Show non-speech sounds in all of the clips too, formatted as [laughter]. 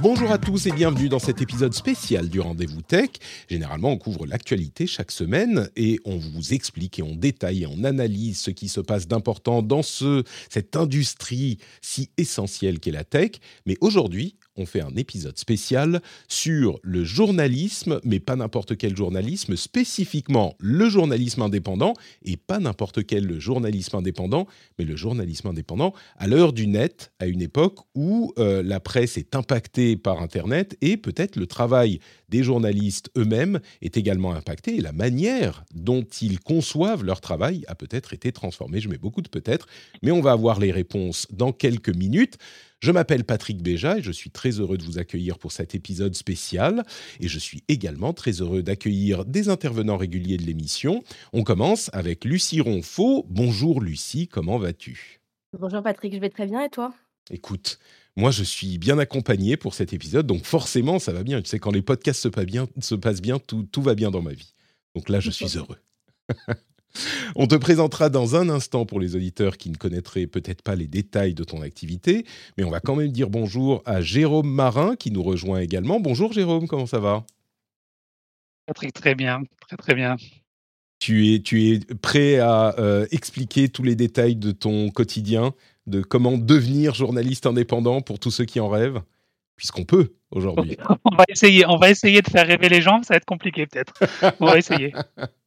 Bonjour à tous et bienvenue dans cet épisode spécial du Rendez-vous Tech. Généralement, on couvre l'actualité chaque semaine et on vous explique et on détaille et on analyse ce qui se passe d'important dans ce, cette industrie si essentielle qu'est la tech. Mais aujourd'hui, on fait un épisode spécial sur le journalisme, mais pas n'importe quel journalisme, spécifiquement le journalisme indépendant, et pas n'importe quel journalisme indépendant, mais le journalisme indépendant à l'heure du net, à une époque où euh, la presse est impactée par Internet, et peut-être le travail des journalistes eux-mêmes est également impacté, et la manière dont ils conçoivent leur travail a peut-être été transformée. Je mets beaucoup de peut-être, mais on va avoir les réponses dans quelques minutes. Je m'appelle Patrick Béja et je suis très heureux de vous accueillir pour cet épisode spécial. Et je suis également très heureux d'accueillir des intervenants réguliers de l'émission. On commence avec Lucie Ronfaux. Bonjour Lucie, comment vas-tu? Bonjour Patrick, je vais très bien et toi? Écoute, moi je suis bien accompagné pour cet épisode, donc forcément ça va bien. Tu sais, quand les podcasts se passent bien, se passent bien tout, tout va bien dans ma vie. Donc là, je suis [laughs] heureux. On te présentera dans un instant pour les auditeurs qui ne connaîtraient peut-être pas les détails de ton activité, mais on va quand même dire bonjour à Jérôme Marin qui nous rejoint également. Bonjour Jérôme, comment ça va? Patrick, très bien, très très bien. Tu es, tu es prêt à euh, expliquer tous les détails de ton quotidien, de comment devenir journaliste indépendant pour tous ceux qui en rêvent? Puisqu'on peut aujourd'hui. [laughs] On va essayer, on va essayer de faire rêver les gens, ça va être compliqué peut-être. On va essayer. [laughs]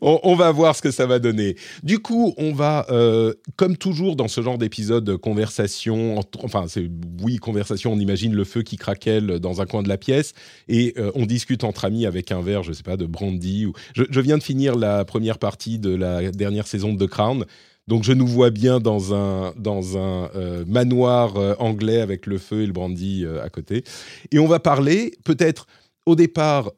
on, va voir ce que ça va donner. Du coup, on va, euh, comme toujours dans ce genre d'épisode, conversation, enfin, c'est oui, conversation, on imagine le feu qui craquelle dans un coin de la pièce et euh, on discute entre amis avec un verre, je sais pas, de brandy. Ou... Je, viens de finir la première partie de la dernière saison de The Crown. Donc je nous vois bien dans un, dans un euh, manoir anglais avec le feu et le brandy à côté. Et on va parler peut-être au départ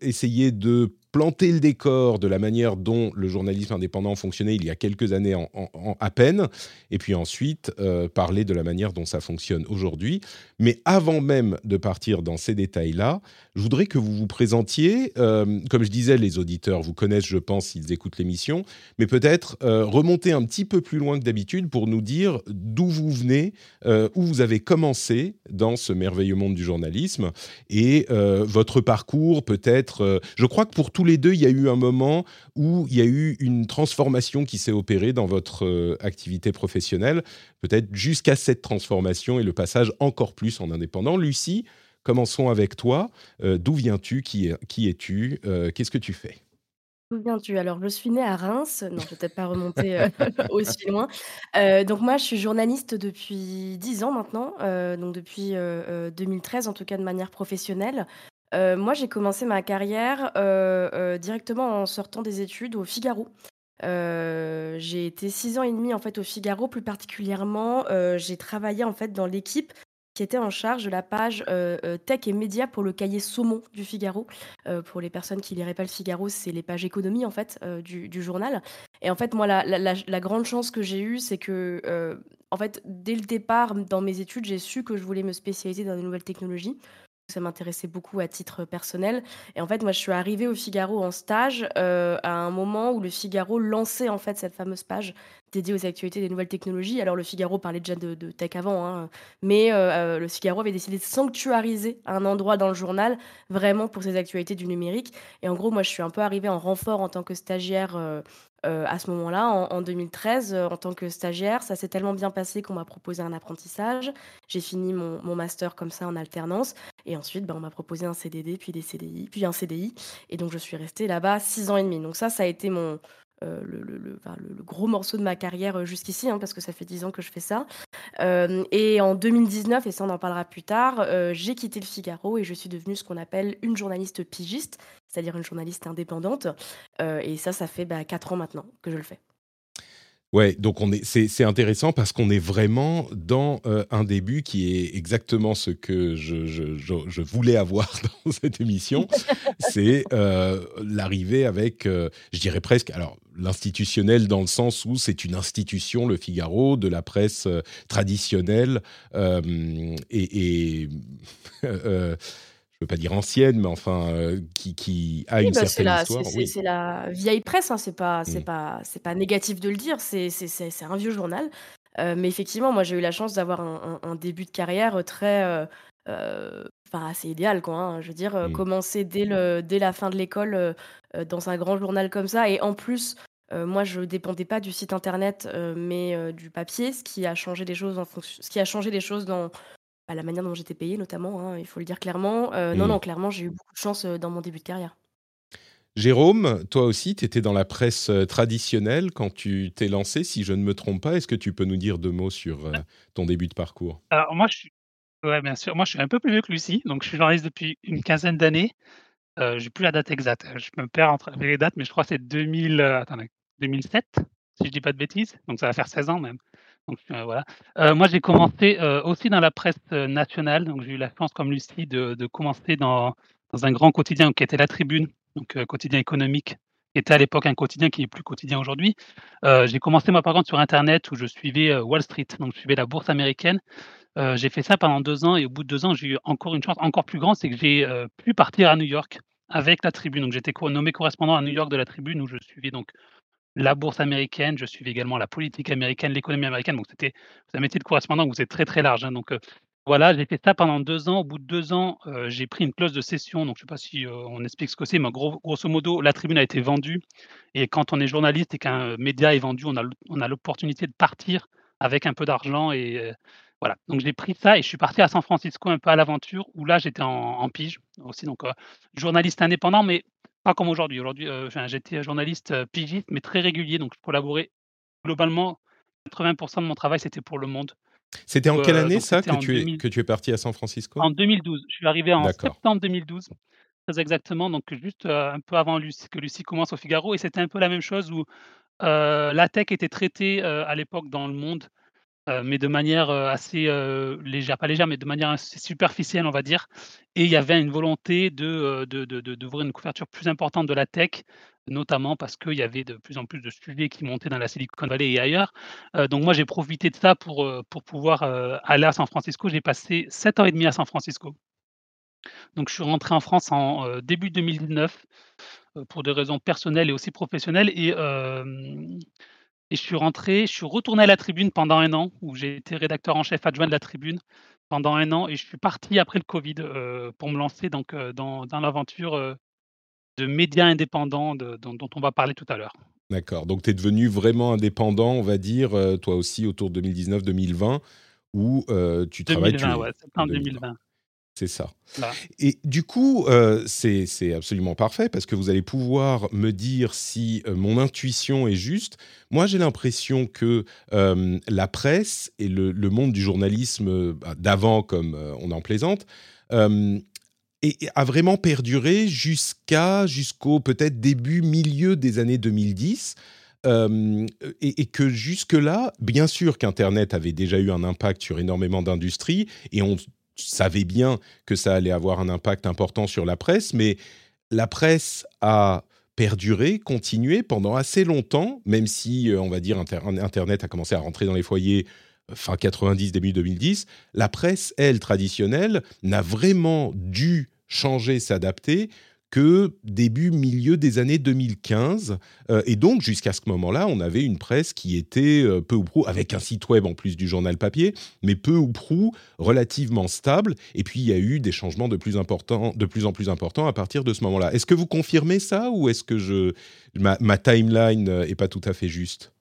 essayer de planter le décor de la manière dont le journalisme indépendant fonctionnait il y a quelques années à peine, et puis ensuite euh, parler de la manière dont ça fonctionne aujourd'hui. Mais avant même de partir dans ces détails-là, je voudrais que vous vous présentiez. Euh, comme je disais, les auditeurs vous connaissent, je pense, s'ils écoutent l'émission, mais peut-être euh, remonter un petit peu plus loin que d'habitude pour nous dire d'où vous venez, où vous avez commencé dans ce merveilleux monde du journalisme, et votre parcours peut-être. je crois que pour tout les deux, il y a eu un moment où il y a eu une transformation qui s'est opérée dans votre euh, activité professionnelle, peut-être jusqu'à cette transformation et le passage encore plus en indépendant. Lucie, commençons avec toi. Euh, d'où viens-tu? Qui, qui es-tu? Euh, Qu'est-ce que tu fais? D'où viens-tu? Alors, je suis née à Reims. Non, je vais peut-être pas remonter [laughs] [laughs] aussi loin. donc moi, je suis journaliste depuis 10 ans maintenant, donc depuis 2013 en tout cas de manière professionnelle. Euh, moi, j'ai commencé ma carrière, euh, euh, directement en sortant des études au Figaro. j'ai été six ans et demi, en fait, au Figaro. Plus particulièrement, j'ai travaillé, en fait, dans l'équipe qui était en charge de la page, tech et médias pour le cahier Saumon du Figaro. pour les personnes qui liraient pas le Figaro, c'est les pages économie, en fait, du journal et en fait, moi, la grande chance que j'ai eue, c'est que, en fait, dès le départ, dans mes études, j'ai su que je voulais me spécialiser dans les nouvelles technologies ça m'intéressait beaucoup à titre personnel. Et en fait, moi, je suis arrivée au Figaro en stage euh, à un moment où le Figaro lançait en fait cette fameuse page dédiée aux actualités des nouvelles technologies. Alors, le Figaro parlait déjà de, tech avant, hein, mais euh, euh, le Figaro avait décidé de sanctuariser un endroit dans le journal vraiment pour ses actualités du numérique. Et en gros, moi, je suis un peu arrivée en renfort en tant que stagiaire à ce moment-là, en, 2013, euh, en tant que stagiaire. Ça s'est tellement bien passé qu'on m'a proposé un apprentissage. J'ai fini mon, master comme ça en alternance. Et ensuite, ben, on m'a proposé un CDD, puis des CDI, puis un CDI. Et donc, je suis restée là-bas six ans et demi. Donc ça, ça a été mon, euh, le, gros morceau de ma carrière jusqu'ici, hein, parce que ça fait dix ans que je fais ça. et en 2019, et ça on en parlera plus tard, j'ai quitté le Figaro et je suis devenue ce qu'on appelle une journaliste pigiste, c'est-à-dire une journaliste indépendante. et ça, ça fait bah, 4 ans maintenant que je le fais. Ouais, donc on est, c'est, intéressant parce qu'on est vraiment dans euh, un début qui est exactement ce que je, je, voulais avoir [laughs] dans cette émission. c'est euh, l'arrivée avec, euh, je dirais presque, alors l'institutionnel dans le sens où c'est une institution, le Figaro, de la presse traditionnelle et [laughs] veux pas dire ancienne, mais enfin euh, qui, qui, a une bah, certaine histoire. C'est la vieille presse, hein, c'est pas, c'est mmh. pas, c'est pas négatif de le dire, c'est un vieux journal. Euh, mais effectivement, moi j'ai eu la chance d'avoir un, début de carrière très, euh, enfin assez idéal quoi. Hein. Je veux dire, mmh. commencer dès le, dès la fin de l'école dans un grand journal comme ça, et en plus. moi, je dépendais pas du site internet, mais du papier, ce qui a changé les choses en fonction, ce qui a changé les choses dans à la manière dont j'étais payée notamment, hein, il faut le dire clairement. Euh, non, mmh. non, clairement, j'ai eu beaucoup de chance, dans mon début de carrière. Jérôme, toi aussi, tu étais dans la presse, traditionnelle quand tu t'es lancé, si je ne me trompe pas. Est-ce que tu peux nous dire deux mots sur, ton début de parcours? Alors moi, je suis ouais, bien sûr. Moi, je suis un peu plus vieux que Lucie, donc je suis journaliste depuis une quinzaine d'années. Je j'ai plus la date exacte, je me perds entre les dates, mais je crois que c'est 2000, attendez, 2007, si je dis pas de bêtises, donc ça va faire 16 ans même. Euh. Euh, moi, j'ai commencé euh, aussi dans la presse nationale. J'ai eu la chance, comme Lucie, de, commencer dans, un grand quotidien qui était La Tribune, donc quotidien économique, qui était à l'époque un quotidien qui est plus quotidien aujourd'hui. j'ai commencé moi par contre sur Internet où je suivais Wall Street, donc je suivais la bourse américaine. j'ai fait ça pendant deux ans et au bout de deux ans, j'ai eu encore une chance encore plus grande, c'est que j'ai pu partir à New York avec la Tribune. Donc j'étais nommé correspondant à New York de la Tribune où je suivais donc la bourse américaine, je suivais également la politique américaine, l'économie américaine. Donc, c'était un métier de correspondant, vous êtes très, très large. Hein. donc, voilà, j'ai fait ça pendant deux ans. Au bout de deux ans, j'ai pris une clause de cession. Donc, je ne sais pas si on explique ce que c'est, mais grosso modo, la tribune a été vendue. Et quand on est journaliste et qu'un média est vendu, on a, l'opportunité de partir avec un peu d'argent. Et voilà. Donc, j'ai pris ça et je suis parti à San Francisco un peu à l'aventure, où là, j'étais en, en, pige aussi. Donc, journaliste indépendant, mais pas comme aujourd'hui. Aujourd'hui, euh, j'étais journaliste euh, pigiste, mais très régulier, donc je collaborais globalement. 80% de mon travail, c'était pour Le Monde. C'était en quelle euh, année ça que tu, es, que tu es parti à San Francisco? En 2012. Je suis arrivé en septembre 2012, très exactement, donc juste un peu avant que Lucie commence au Figaro. Et c'était un peu la même chose où la tech était traitée à l'époque dans Le Monde mais de manière, assez, légère, pas légère, mais de manière assez superficielle, on va dire et il y avait une volonté de, de d'ouvrir une couverture plus importante de la tech, notamment parce qu'il y avait de plus en plus de sujets qui montaient dans la Silicon Valley et ailleurs. donc moi, j'ai profité de ça pour, pour pouvoir, aller à San Francisco. J'ai passé 7 ans et demi à San Francisco. Donc je suis rentré en France en, début 2019, pour des raisons personnelles et aussi professionnelles et et je suis rentré, je suis retourné à la Tribune pendant un an, où j'ai été rédacteur en chef adjoint de la Tribune pendant un an, et je suis parti après le Covid euh, pour me lancer donc, euh, dans, dans l'aventure euh, de médias indépendants dont, on va parler tout à l'heure. D'accord, donc tu es devenu vraiment indépendant, on va dire, toi aussi, autour de 2019-2020, où tu travailles... 2020, ouais, septembre 2020. C'est ça. Et du coup, euh, c'est absolument parfait parce que vous allez pouvoir me dire si euh, mon intuition est juste. Moi, j'ai l'impression que euh, la presse et le, monde du journalisme bah, d'avant, comme on en plaisante, a vraiment perduré jusqu'à jusqu'au peut-être début, milieu des années 2010. et, et, que jusque-là, bien sûr qu'Internet avait déjà eu un impact sur énormément d'industries, et on savait bien que ça allait avoir un impact important sur la presse, mais la presse a perduré, continué pendant assez longtemps, même si, euh, on va dire, Internet a commencé à rentrer dans les foyers euh, fin 90, début 2010, la presse, elle, traditionnelle, n'a vraiment dû changer, s'adapter que début, milieu des années 2015. Euh, et donc, jusqu'à ce moment-là, on avait une presse qui était euh, peu ou prou, avec un site web en plus du journal papier, mais peu ou prou relativement stable. Et puis, il y a eu des changements de plus, importants, de plus en plus importants à partir de ce moment-là. Est-ce que vous confirmez ça ou est-ce que je, ma, ma timeline n'est euh, pas tout à fait juste?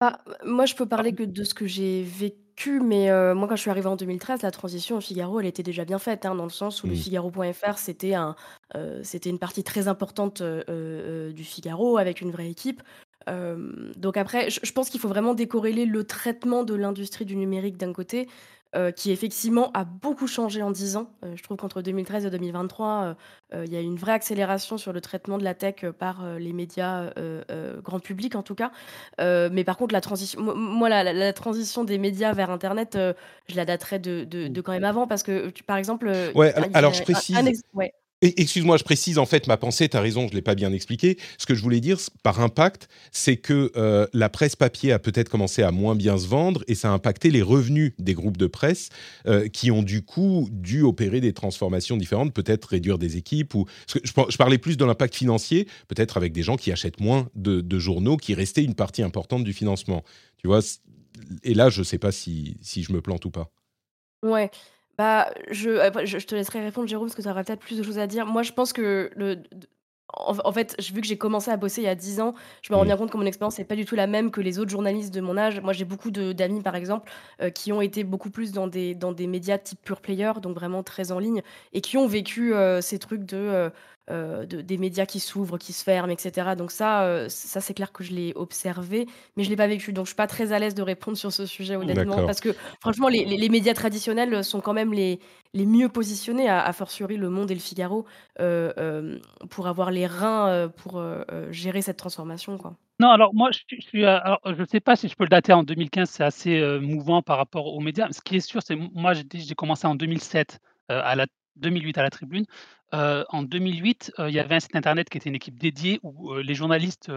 Bah, moi, je peux parler que de ce que j'ai vécu mais euh, moi, quand je suis arrivée en 2013, la transition au Figaro, elle était déjà bien faite, hein, dans le sens où le mmh. Figaro.fr, c'était un, euh, c'était une partie très importante, euh, du Figaro avec une vraie équipe. donc après, je pense qu'il faut vraiment décorréler le traitement de l'industrie du numérique d'un côté, qui effectivement a beaucoup changé en 10 ans. Heu, je trouve qu'entre 2013 et 2023, heu heu, il y a une vraie accélération sur le traitement de la tech, par, les médias, grand public en tout cas. Mais par contre la transition mo moi la la la transition des médias vers internet, je la daterais de de Mmh. de quand même avant parce que tu par exemple, Ouais, alors je a un un précise ouais. Excuse-moi, je précise en fait ma pensée, tu as raison, je l'ai pas bien expliqué. Ce que je voulais dire par impact, c'est que, heu, la presse papier a peut-être commencé à moins bien se vendre et ça a impacté les revenus des groupes de presse, heu, qui ont du coup dû opérer des transformations différentes, peut-être réduire des équipes ou je par je parlais plus de l'impact financier, peut-être avec des gens qui achètent moins de journaux, qui restaient une partie importante du financement. Tu vois? Et là, je sais pas si si je me plante ou pas. Ouais, bah, je après je je te laisserai répondre Jérôme, parce que tu auras peut-être plus de choses à dire. Moi, je pense que le en fait, vu que j'ai commencé à bosser il y a 10 ans, je me rends Mmh. bien compte que mon expérience est pas du tout la même que les autres journalistes de mon âge. Moi, j'ai beaucoup d'amis, par exemple, heu, qui ont été beaucoup plus dans des dans des médias type pure player, donc vraiment très en ligne et qui ont vécu, heu, ces trucs de, de des médias qui s'ouvrent, qui se ferment et cetera. Donc ça, heu, ça, c'est clair que je l'ai observé, mais je l'ai pas vécu. Donc je suis pas très à l'aise de répondre sur ce sujet, honnêtement, parce que franchement, les les les médias traditionnels, sont quand même les les mieux positionnés, a a fortiori Le Monde et Le Figaro, heu, hem, pour avoir les reins, pour, gérer cette transformation, quoi. Non, alors moi, je suis je suis, heu, alors je sais pas si je peux le dater en 2015, c'est assez, mouvant par rapport aux médias. Ce qui est sûr, c'est moi, j'ai commencé en 2007, heu, à la 2008 à la Tribune. Heu, en 2008, heu, il y avait un site internet qui était une équipe dédiée où, heu, les journalistes,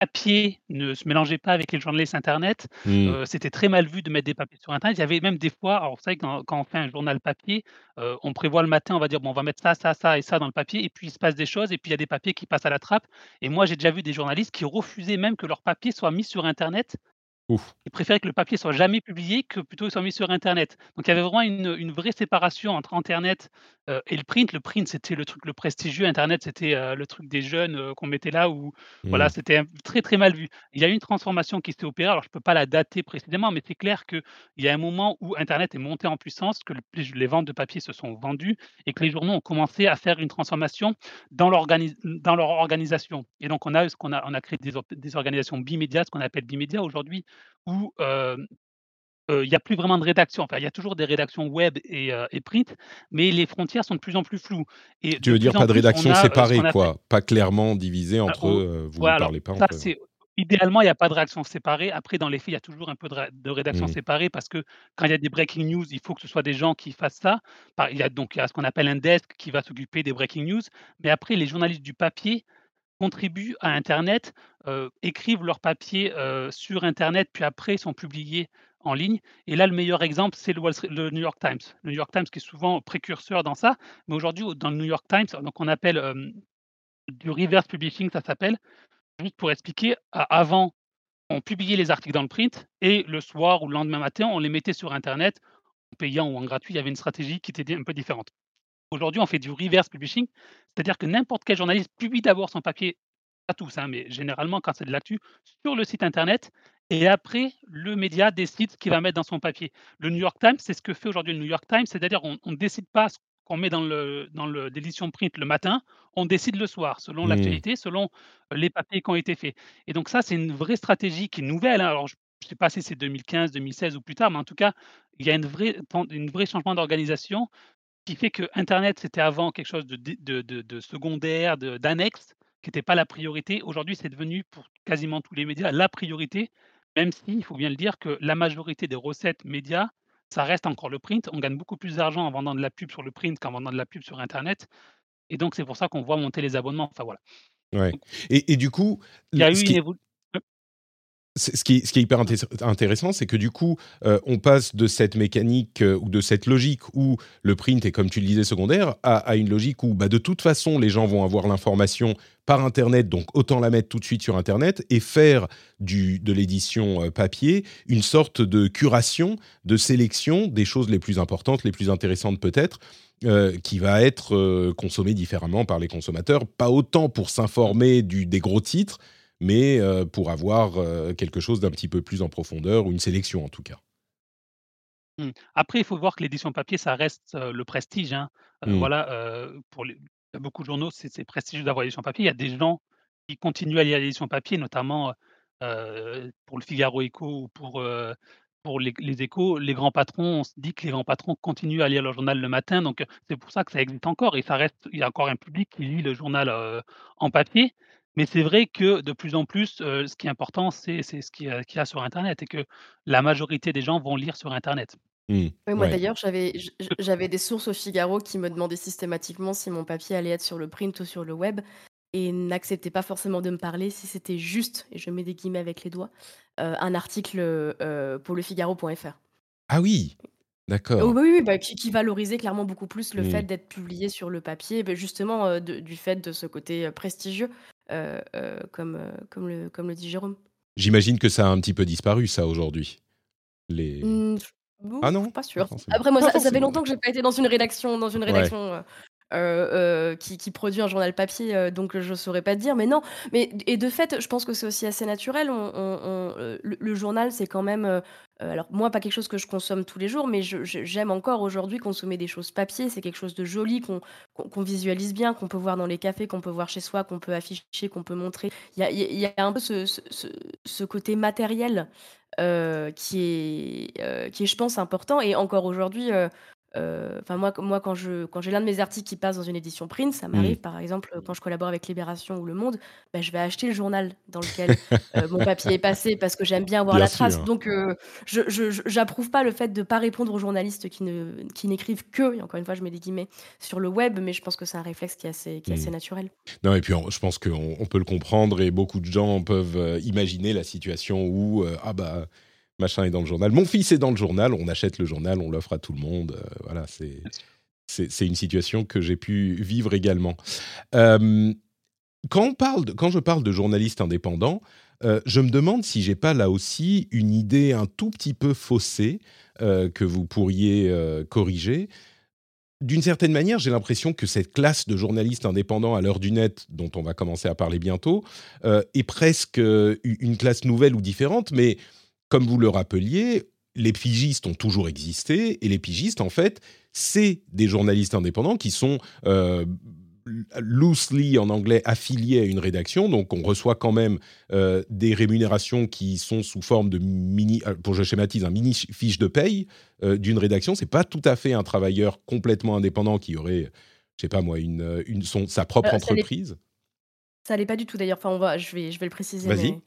papier ne se mélangeaient pas avec les journalistes internet. Mmh. Heu, c'était très mal vu de mettre des papiers sur internet. Il y avait même des fois alors vous savez quand quand on fait un journal papier, on prévoit le matin, on va dire: «Bon, on va mettre ça, ça, ça et ça dans le papier» et puis il se passe des choses et puis il y a des papiers qui passent à la trappe et moi, j'ai déjà vu des journalistes qui refusaient même que leur papier soit mis sur internet Ouf. ils préféraient que le papier soit jamais publié, que plutôt il soit mis sur internet. Donc il y avait vraiment une, une vraie séparation entre internet, heu, et le print. Le print, c'était le truc le prestigieux, internet, c'était, heu, le truc des jeunes, heu, qu'on mettait là où voilà, Mmh. c'était très, très mal vu. Il y a eu une transformation qui s'est opérée, alors je peux pas la dater précisément, mais c'est clair qu'il y a un moment où internet est monté en puissance, que le les ventes de papier se sont vendues et que les journaux ont commencé à faire une transformation dans leur organisation et donc on a ce qu'on a on a créé des or des organisations bimédias, ce qu'on appelle bimédias aujourd'hui où, il y a plus vraiment de rédaction. Enfin, il y a toujours des rédactions web et print, mais les frontières sont de plus en plus floues et Tu veux dire pas de rédaction a, séparée quoi? Pas clairement divisée ah, entre au eux, vous alors parlez pas ça, entre idéalement, il y a pas de rédaction séparée. Après, dans les faits, il y a toujours un peu de ré de rédaction Mmh. séparée parce que quand il y a des breaking news, il faut que ce soit des gens qui fassent ça. Il y a donc il y a ce qu'on appelle un desk qui va s'occuper des breaking news, mais après les journalistes du papier contribuent à internet, écrivent leurs papiers, sur internet, puis après sont publiés en ligne et là, le meilleur exemple, c'est le New York Times. Le New York Times qui est souvent précurseur dans ça, mais aujourd'hui, au dans le New York Times, donc on appelle, du reverse publishing, ça s'appelle. Juste pour expliquer, avant, on publiait les articles dans le print et le soir ou le lendemain matin, on les mettait sur internet, en payant ou en gratuit. Il y avait une stratégie qui était un peu différente. Aujourd'hui, on fait du reverse publishing, c'est-à-dire que n'importe quel journaliste publie d'abord son papier, pas tous, hein, mais généralement quand c'est de l'actu, sur le site internet et après le média décide ce qu'il va mettre dans son papier. Le New York Times, c'est ce que fait aujourd'hui le New York Times, c'est-à-dire on on décide pas ce qu'on met dans le dans le l'édition print le matin, on décide le soir selon Mmh. l'actualité, selon les papiers qui ont été faits et donc ça, c'est une vraie stratégie qui est nouvelle, hein. Alors je je sais pas si c'est 2015-2016 ou plus tard, mais en tout cas, il y a une vraie une vraie changement d'organisation qui fait que internet, c'était avant quelque chose de dé de de de secondaire, de d'annexe, qui était pas la priorité. Aujourd'hui, c'est devenu pour quasiment tous les médias la priorité, même si, il faut bien le dire, que la majorité des recettes médias, ça reste encore le print. On gagne beaucoup plus d'argent en vendant de la pub sur le print qu'en vendant de la pub sur internet et donc c'est pour ça qu'on voit monter les abonnements. Enfin voilà. Ouais Donc et et du coup, il y a eu une qui évolu C'est ce qui est hyper intéressant, c'est que du coup, heu, on passe de cette mécanique, heu, ou de cette logique où le print est, comme tu le disais, secondaire, à une logique où, bah, de toute façon, les gens vont avoir l'information par internet, donc autant la mettre tout de suite sur internet et faire de l'édition, heu, papier, une sorte de curation, de sélection des choses les plus importantes, les plus intéressantes peut-être, qui va être, consommée différemment par les consommateurs. Pas autant pour s'informer des gros titres, mais heu, pour avoir, heu, quelque chose d'un petit peu plus en profondeur ou une sélection en tout cas. Mmh. Après, il faut voir que l'édition papier, ça reste, heu, le prestige, hein. Mmh. voilà, pour les il y a beaucoup de journaux, c'est prestigieux d'avoir l'édition papier. Il y a des gens qui continuent à lire l'édition papier, notamment, pour Le Figaro Écho ou pour, pour les les échos, les grands patrons, on se dit que les grands patrons continuent à lire leur journal le matin, donc c'est pour ça que ça existe encore et ça reste il y a encore un public qui lit le journal, en papier. Mais c'est vrai que de plus en plus, ce qui est important, c'est ce qu'il y a qu'il y a sur internet et que la majorité des gens vont lire sur internet. Mmh. Oui, moi Ouais. d'ailleurs, j'avais des sources au Figaro qui me demandaient systématiquement si mon papier allait être sur le print ou sur le web et n'acceptaient pas forcément de me parler si c'était juste, et je mets des guillemets avec les doigts, un article, pour lefigaro.fr. Ah oui! Oh D'accord. bah, oui, oui, bah, qui qui valorisait clairement beaucoup plus le fait Mmh. d'être publié sur le papier, beh, justement, de du fait de ce côté, prestigieux, comme, heu, comme le comme le dit Jérôme. J'imagine que ça a un petit peu disparu ça aujourd'hui? Les Mmh, ah non? pas forcément. Après moi, Pas ça ça fait longtemps que j'ai pas été dans une rédaction dans une rédaction, qui qui produit un journal papier, heu, donc je saurais pas te dire. Mais non, mais et de fait, je pense que c'est aussi assez naturel. Le journal, c'est quand même, alors moi, pas quelque chose que je consomme tous les jours, mais j'aime encore aujourd'hui consommer des choses papier. C'est quelque chose de joli qu'on visualise bien, qu'on peut voir dans les cafés, qu'on peut voir chez soi, qu'on peut afficher, qu'on peut montrer. Il y a un peu ce côté matériel, qui est, qui je pense, important et encore aujourd'hui, enfin moi moi quand je quand j'ai l'un de mes articles qui passe dans une édition print, ça m'arrive par exemple, heu, quand je collabore avec Libération ou Le Monde, bah, je vais acheter le journal dans lequel, heu, mon [laughs] papier est passé parce que j'aime bien avoir Bien la trace. sûr. Donc je j'approuve pas le fait de pas répondre aux journalistes qui ne qui n'écrivent que, et encore une fois je mets des guillemets, sur le web, mais je pense que c'est un réflexe qui est assez qui est Mmh. assez naturel. Non et puis on je pense qu'on on peut le comprendre et beaucoup de gens peuvent, imaginer la situation où, ah bah, machin est dans le journal. Mon fils est dans le journal, on achète le journal, on l'offre à tout le monde, heu, voilà, c'est c'est une situation que j'ai pu vivre également. Hem, quand on parle quand je parle de journalistes indépendants, heu, je me demande si j'ai pas là aussi une idée un tout petit peu faussée, heu, que vous pourriez, corriger. D'une certaine manière, j'ai l'impression que cette classe de journalistes indépendants à l'heure du net, dont on va commencer à parler bientôt, est presque, une classe nouvelle ou différente. Mais comme vous le rappeliez, les pigistes ont toujours existé et les pigistes, en fait, c'est des journalistes indépendants qui sont, heu, loosely, en anglais, affiliés à une rédaction. Donc on reçoit quand même, heu, des rémunérations qui sont sous forme de mini heu, pour je schématise, un mini fiche de paye, d'une rédaction. C'est pas tout à fait un travailleur complètement indépendant qui aurait, je sais pas moi, une, son sa propre entreprise. ça l'est pas du tout d'ailleurs, enfin on va je vais je vais le préciser, Vas-y. mais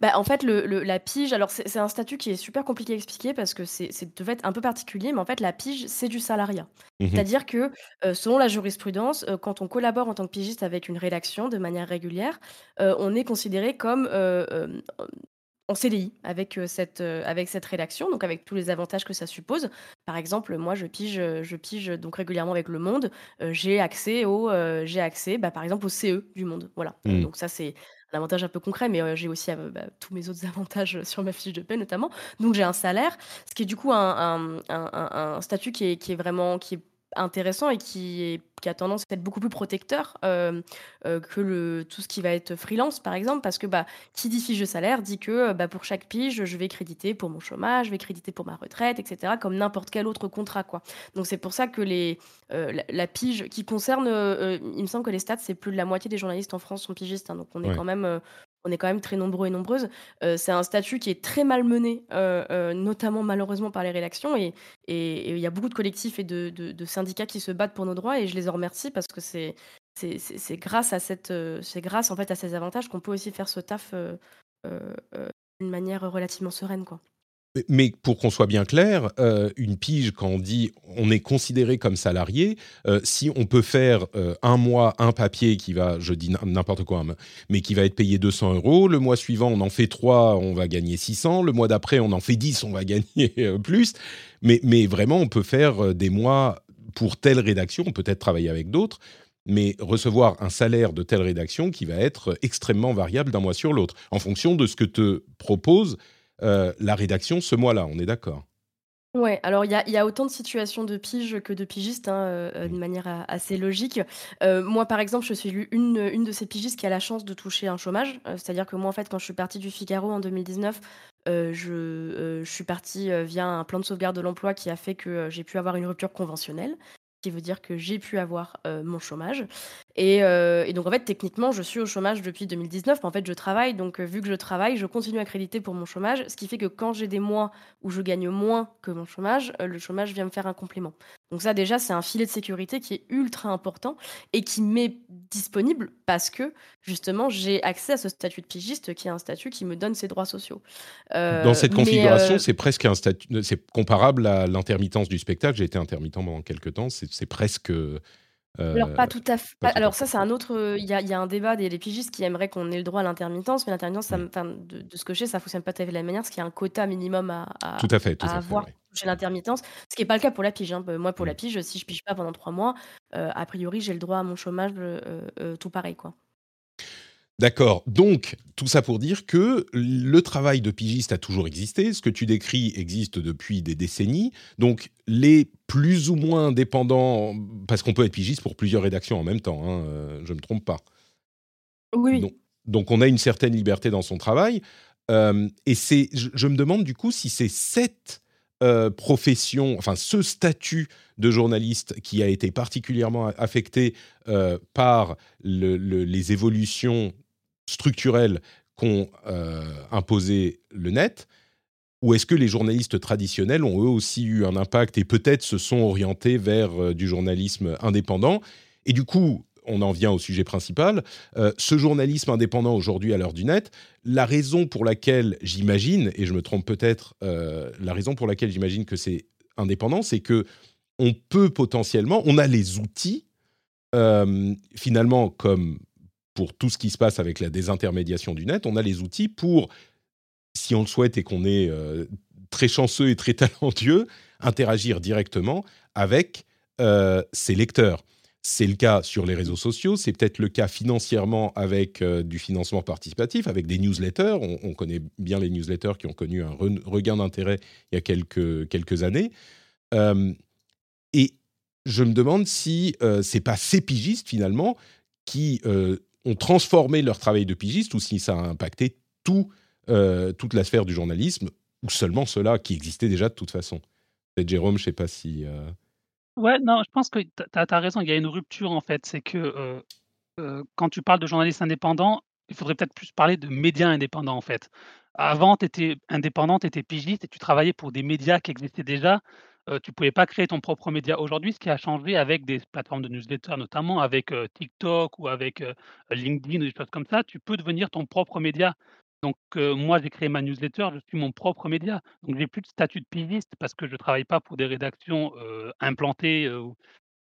Bah, en fait, le le la pige, alors c'est c'est un statut qui est super compliqué à expliquer parce que c'est c'est de fait un peu particulier, mais en fait, la pige, c'est du salariat. Mmh C'est-à-dire que, heu, selon la jurisprudence, heu, quand on collabore en tant que pigiste avec une rédaction de manière régulière, heu, on est considéré comme, en CDI avec, cette, heu, avec cette rédaction, donc avec tous les avantages que ça suppose. Par exemple, moi, je pige, je pige donc régulièrement avec Le Monde, j'ai accès au, j'ai accès, bah, par exemple, au CE du Monde. Voilà, heu, mh. donc ça, c'est un avantage un peu concret, mais, heu, j'ai aussi, heu, bah, tous mes autres [laughs] avantages, sur ma fiche de paie notamment. Donc j'ai un salaire, ce qui est du coup un statut qui est qui est vraiment qui est intéressant et qui est qui a tendance à être beaucoup plus protecteur, hem, heu, que le tout ce qui va être freelance, par exemple. Parce que, bah, qui dit fiche de salaire dit que, heu, bah, pour chaque pige, je vais créditer pour mon chômage, je vais créditer pour ma retraite et cetera, comme n'importe quel autre contrat, quoi. Donc c'est pour ça que les, la la pige qui concerne, il me semble que les stats, c'est plus de la moitié des journalistes en France sont pigistes, hein, donc on est Ouais. quand même, on est quand même très nombreux et nombreuses. Heu, c'est un statut qui est très malmené, heu heu, notamment malheureusement par les rédactions et il y a beaucoup de collectifs et de syndicats qui se battent pour nos droits et je les en remercie parce que c'est grâce à en fait à ces avantages qu'on peut aussi faire ce taf, d'une manière relativement sereine, quoi. Mais pour qu'on soit bien clair, heu, une pige, quand on dit on est considéré comme salarié, heu, si on peut faire, heu, 1 mois, un papier qui va je dis n'im n'importe quoi, hein, mais qui va être payé 200 €, le mois suivant, on en fait 3, on va gagner 600, le mois d'après, on en fait 10, on va [laughs] gagner, plus. Mais mais vraiment, on peut faire, des mois pour telle rédaction, peut-être travailler avec d'autres, mais recevoir un salaire de telle rédaction qui va être extrêmement variable d'un mois sur l'autre, en fonction de ce que te propose Heu, la rédaction ce mois-là, on est d'accord? Ouais, alors il y a y a autant de situations de pige que de pigistes, hein, heu heu, de manière assez logique. Moi, par exemple, je suis une, une de ces pigistes qui a la chance de toucher un chômage. C'est-à-dire que moi, en fait, quand je suis partie du Figaro en 2019, heu, je, je suis partie, via un plan de sauvegarde de l'emploi qui a fait que, j'ai pu avoir une rupture conventionnelle, qui veut dire que j'ai pu avoir, mon chômage Et, donc, en fait, techniquement, je suis au chômage depuis 2019. Mais en fait, je travaille. Donc, vu que je travaille, je continue à créditer pour mon chômage. Ce qui fait que quand j'ai des mois où je gagne moins que mon chômage, le chômage vient me faire un complément. Donc, ça, déjà, c'est un filet de sécurité qui est ultra important et qui m'est disponible parce que, justement, j'ai accès à ce statut de pigiste qui est un statut qui me donne ses droits sociaux. Dans cette configuration, c'est presque un statut. C'est comparable à l'intermittence du spectacle. J'ai été intermittent pendant quelques temps. C'est presque alors pas tout à fait. alors ça, c'est un autre. Il y a, un débat des pigistes qui aimeraient qu'on ait le droit à l'intermittence, mais l'intermittence, ça, de, de, ce que je sais, ça fonctionne pas tout à fait de la même manière, parce qu'il y a un quota minimum à, tout à, fait, tout à, avoir chez l'intermittence, ce qui n'est pas le cas pour la pige. Hein. Moi, pour la pige, si je pige pas pendant trois mois, a priori, j'ai le droit à mon chômage, tout pareil, quoi. D'accord. Donc, tout ça pour dire que le travail de pigiste a toujours existé. Ce que tu décris existe depuis des décennies. Donc, les plus ou moins indépendants, parce qu'on peut être pigiste pour plusieurs rédactions en même temps, hein, euh, je ne me trompe pas. Oui. Donc, on a une certaine liberté dans son travail. Euh, et c'est, je, me demande du coup si c'est cette euh, profession, enfin ce statut de journaliste qui a été particulièrement affecté par les évolutions structurelles qu'ont euh, imposé le net ou est-ce que les journalistes traditionnels ont eux aussi eu un impact et peut-être se sont orientés vers euh, du journalisme indépendant? Et du coup, on en vient au sujet principal. Euh, ce journalisme indépendant aujourd'hui à l'heure du net, la raison pour laquelle j'imagine, et je me trompe peut-être, la raison pour laquelle j'imagine que c'est indépendant, c'est que on peut potentiellement, on a les outils, finalement, comme pour tout ce qui se passe avec la désintermédiation du net, on a les outils pour, si on le souhaite et qu'on est euh, très chanceux et très [laughs] talentueux, interagir directement avec euh, ses lecteurs. C'est le cas sur les réseaux sociaux, c'est peut-être le cas financièrement avec euh, du financement participatif, avec des newsletters. On, connaît bien les newsletters qui ont connu un regain d'intérêt il y a quelques, années. et je me demande si ce c'est pas ces pigistes finalement qui ont transformé leur travail de pigiste ou si ça a impacté tout, euh, toute la sphère du journalisme ou seulement ceux-là qui existaient déjà de toute façon. Jérôme, je ne sais pas si. Euh, ouais, non, je pense que tu as, raison, il y a une rupture en fait. C'est que euh, quand tu parles de journalistes indépendants, il faudrait peut-être plus parler de médias indépendants en fait. Avant, tu étais indépendant, tu étais pigiste et tu travaillais pour des médias qui existaient déjà tu ne pouvais pas créer ton propre média. Aujourd'hui, ce qui a changé avec des plateformes de newsletter, notamment avec, TikTok ou avec, LinkedIn ou des choses comme ça, tu peux devenir ton propre média. Donc, moi, j'ai créé ma newsletter, je suis mon propre média. Donc, j'ai plus de statut de pigiste parce que je ne travaille pas pour des rédactions, implantées,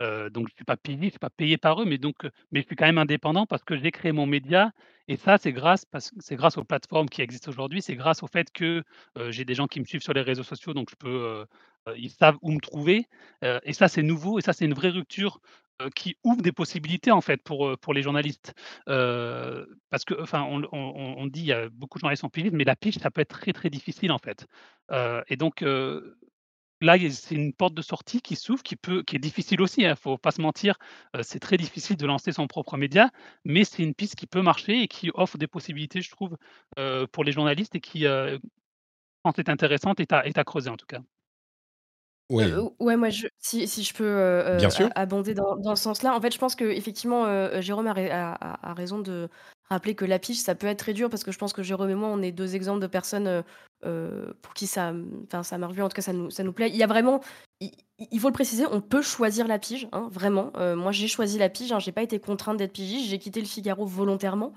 donc je suis pas payé, je suis pas payé par eux, mais donc, mais je suis quand même indépendant parce que j'ai créé mon média et ça, c'est grâce c'est grâce aux plateformes qui existent aujourd'hui, c'est grâce au fait que, j'ai des gens qui me suivent sur les réseaux sociaux, donc je peux, ils savent où me trouver, et ça, c'est nouveau et ça, c'est une vraie rupture, qui ouvre des possibilités, en fait, pour, pour les journalistes. parce que, enfin, on on dit, il y a beaucoup de journalistes en pigistes, mais la pige, ça peut être très, très difficile, en fait. et donc, là, c'est une porte de sortie qui s'ouvre, qui qui est difficile aussi, il hein, ne faut pas se mentir. c'est très difficile de lancer son propre média, mais c'est une piste qui peut marcher et qui offre des possibilités, je trouve, pour les journalistes et qui, je pense, est intéressante et à creuser, en tout cas. Oui. ouais, moi, je si si je peux, Bien sûr. abonder dans dans ce sens-là. En fait, je pense qu'effectivement, heu, Jérôme a a a raison de rappeler que la pige, ça peut être très dur parce que je pense que Jérôme et moi, on est deux exemples de personnes, pour qui ça, enfin, ça marche bien, en tout cas, ça nous ça nous plaît. Il y a vraiment il faut le préciser, on peut choisir la pige, hein, vraiment. moi, j'ai choisi la pige, hein, j'ai pas été contrainte d'être pigiste, j'ai quitté le Figaro volontairement.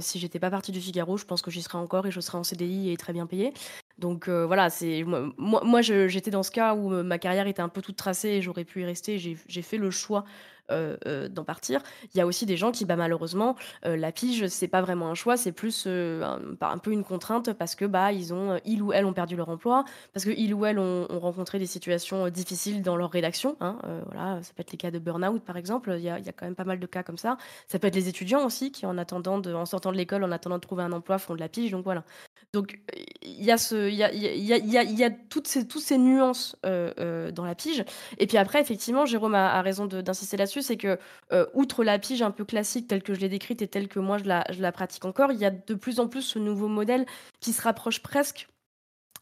si j'étais pas partie du Figaro, je pense que j'y serais encore et je serais en CDI et très bien payée. Donc voilà, c'est moi, moi j'étais dans ce cas où ma carrière était un peu toute tracée et j'aurais pu y rester. J'ai fait le choix d'en partir. Il y a aussi des gens qui, bah, malheureusement, la pige, c'est pas vraiment un choix, c'est plus un, un, peu une contrainte parce que bah, ils, ont, ou elles ont perdu leur emploi, parce que ils ou elles ont, rencontré des situations difficiles dans leur rédaction. Hein, voilà, ça peut être les cas de burn-out, par exemple. Il y, a, il y, a, quand même pas mal de cas comme ça. Ça peut être les étudiants aussi qui, en attendant, de, en sortant de l'école, en attendant de trouver un emploi, font de la pige. Donc voilà. Donc il y a ce, il y a, il y a, il y a, toutes ces, ces nuances dans la pige. Et puis après, effectivement, Jérôme a, raison d'insister là-dessus c'est que, euh, outre la pige un peu classique telle que je l'ai décrite et telle que moi je la, je la pratique encore, il y a de plus en plus ce nouveau modèle qui se rapproche presque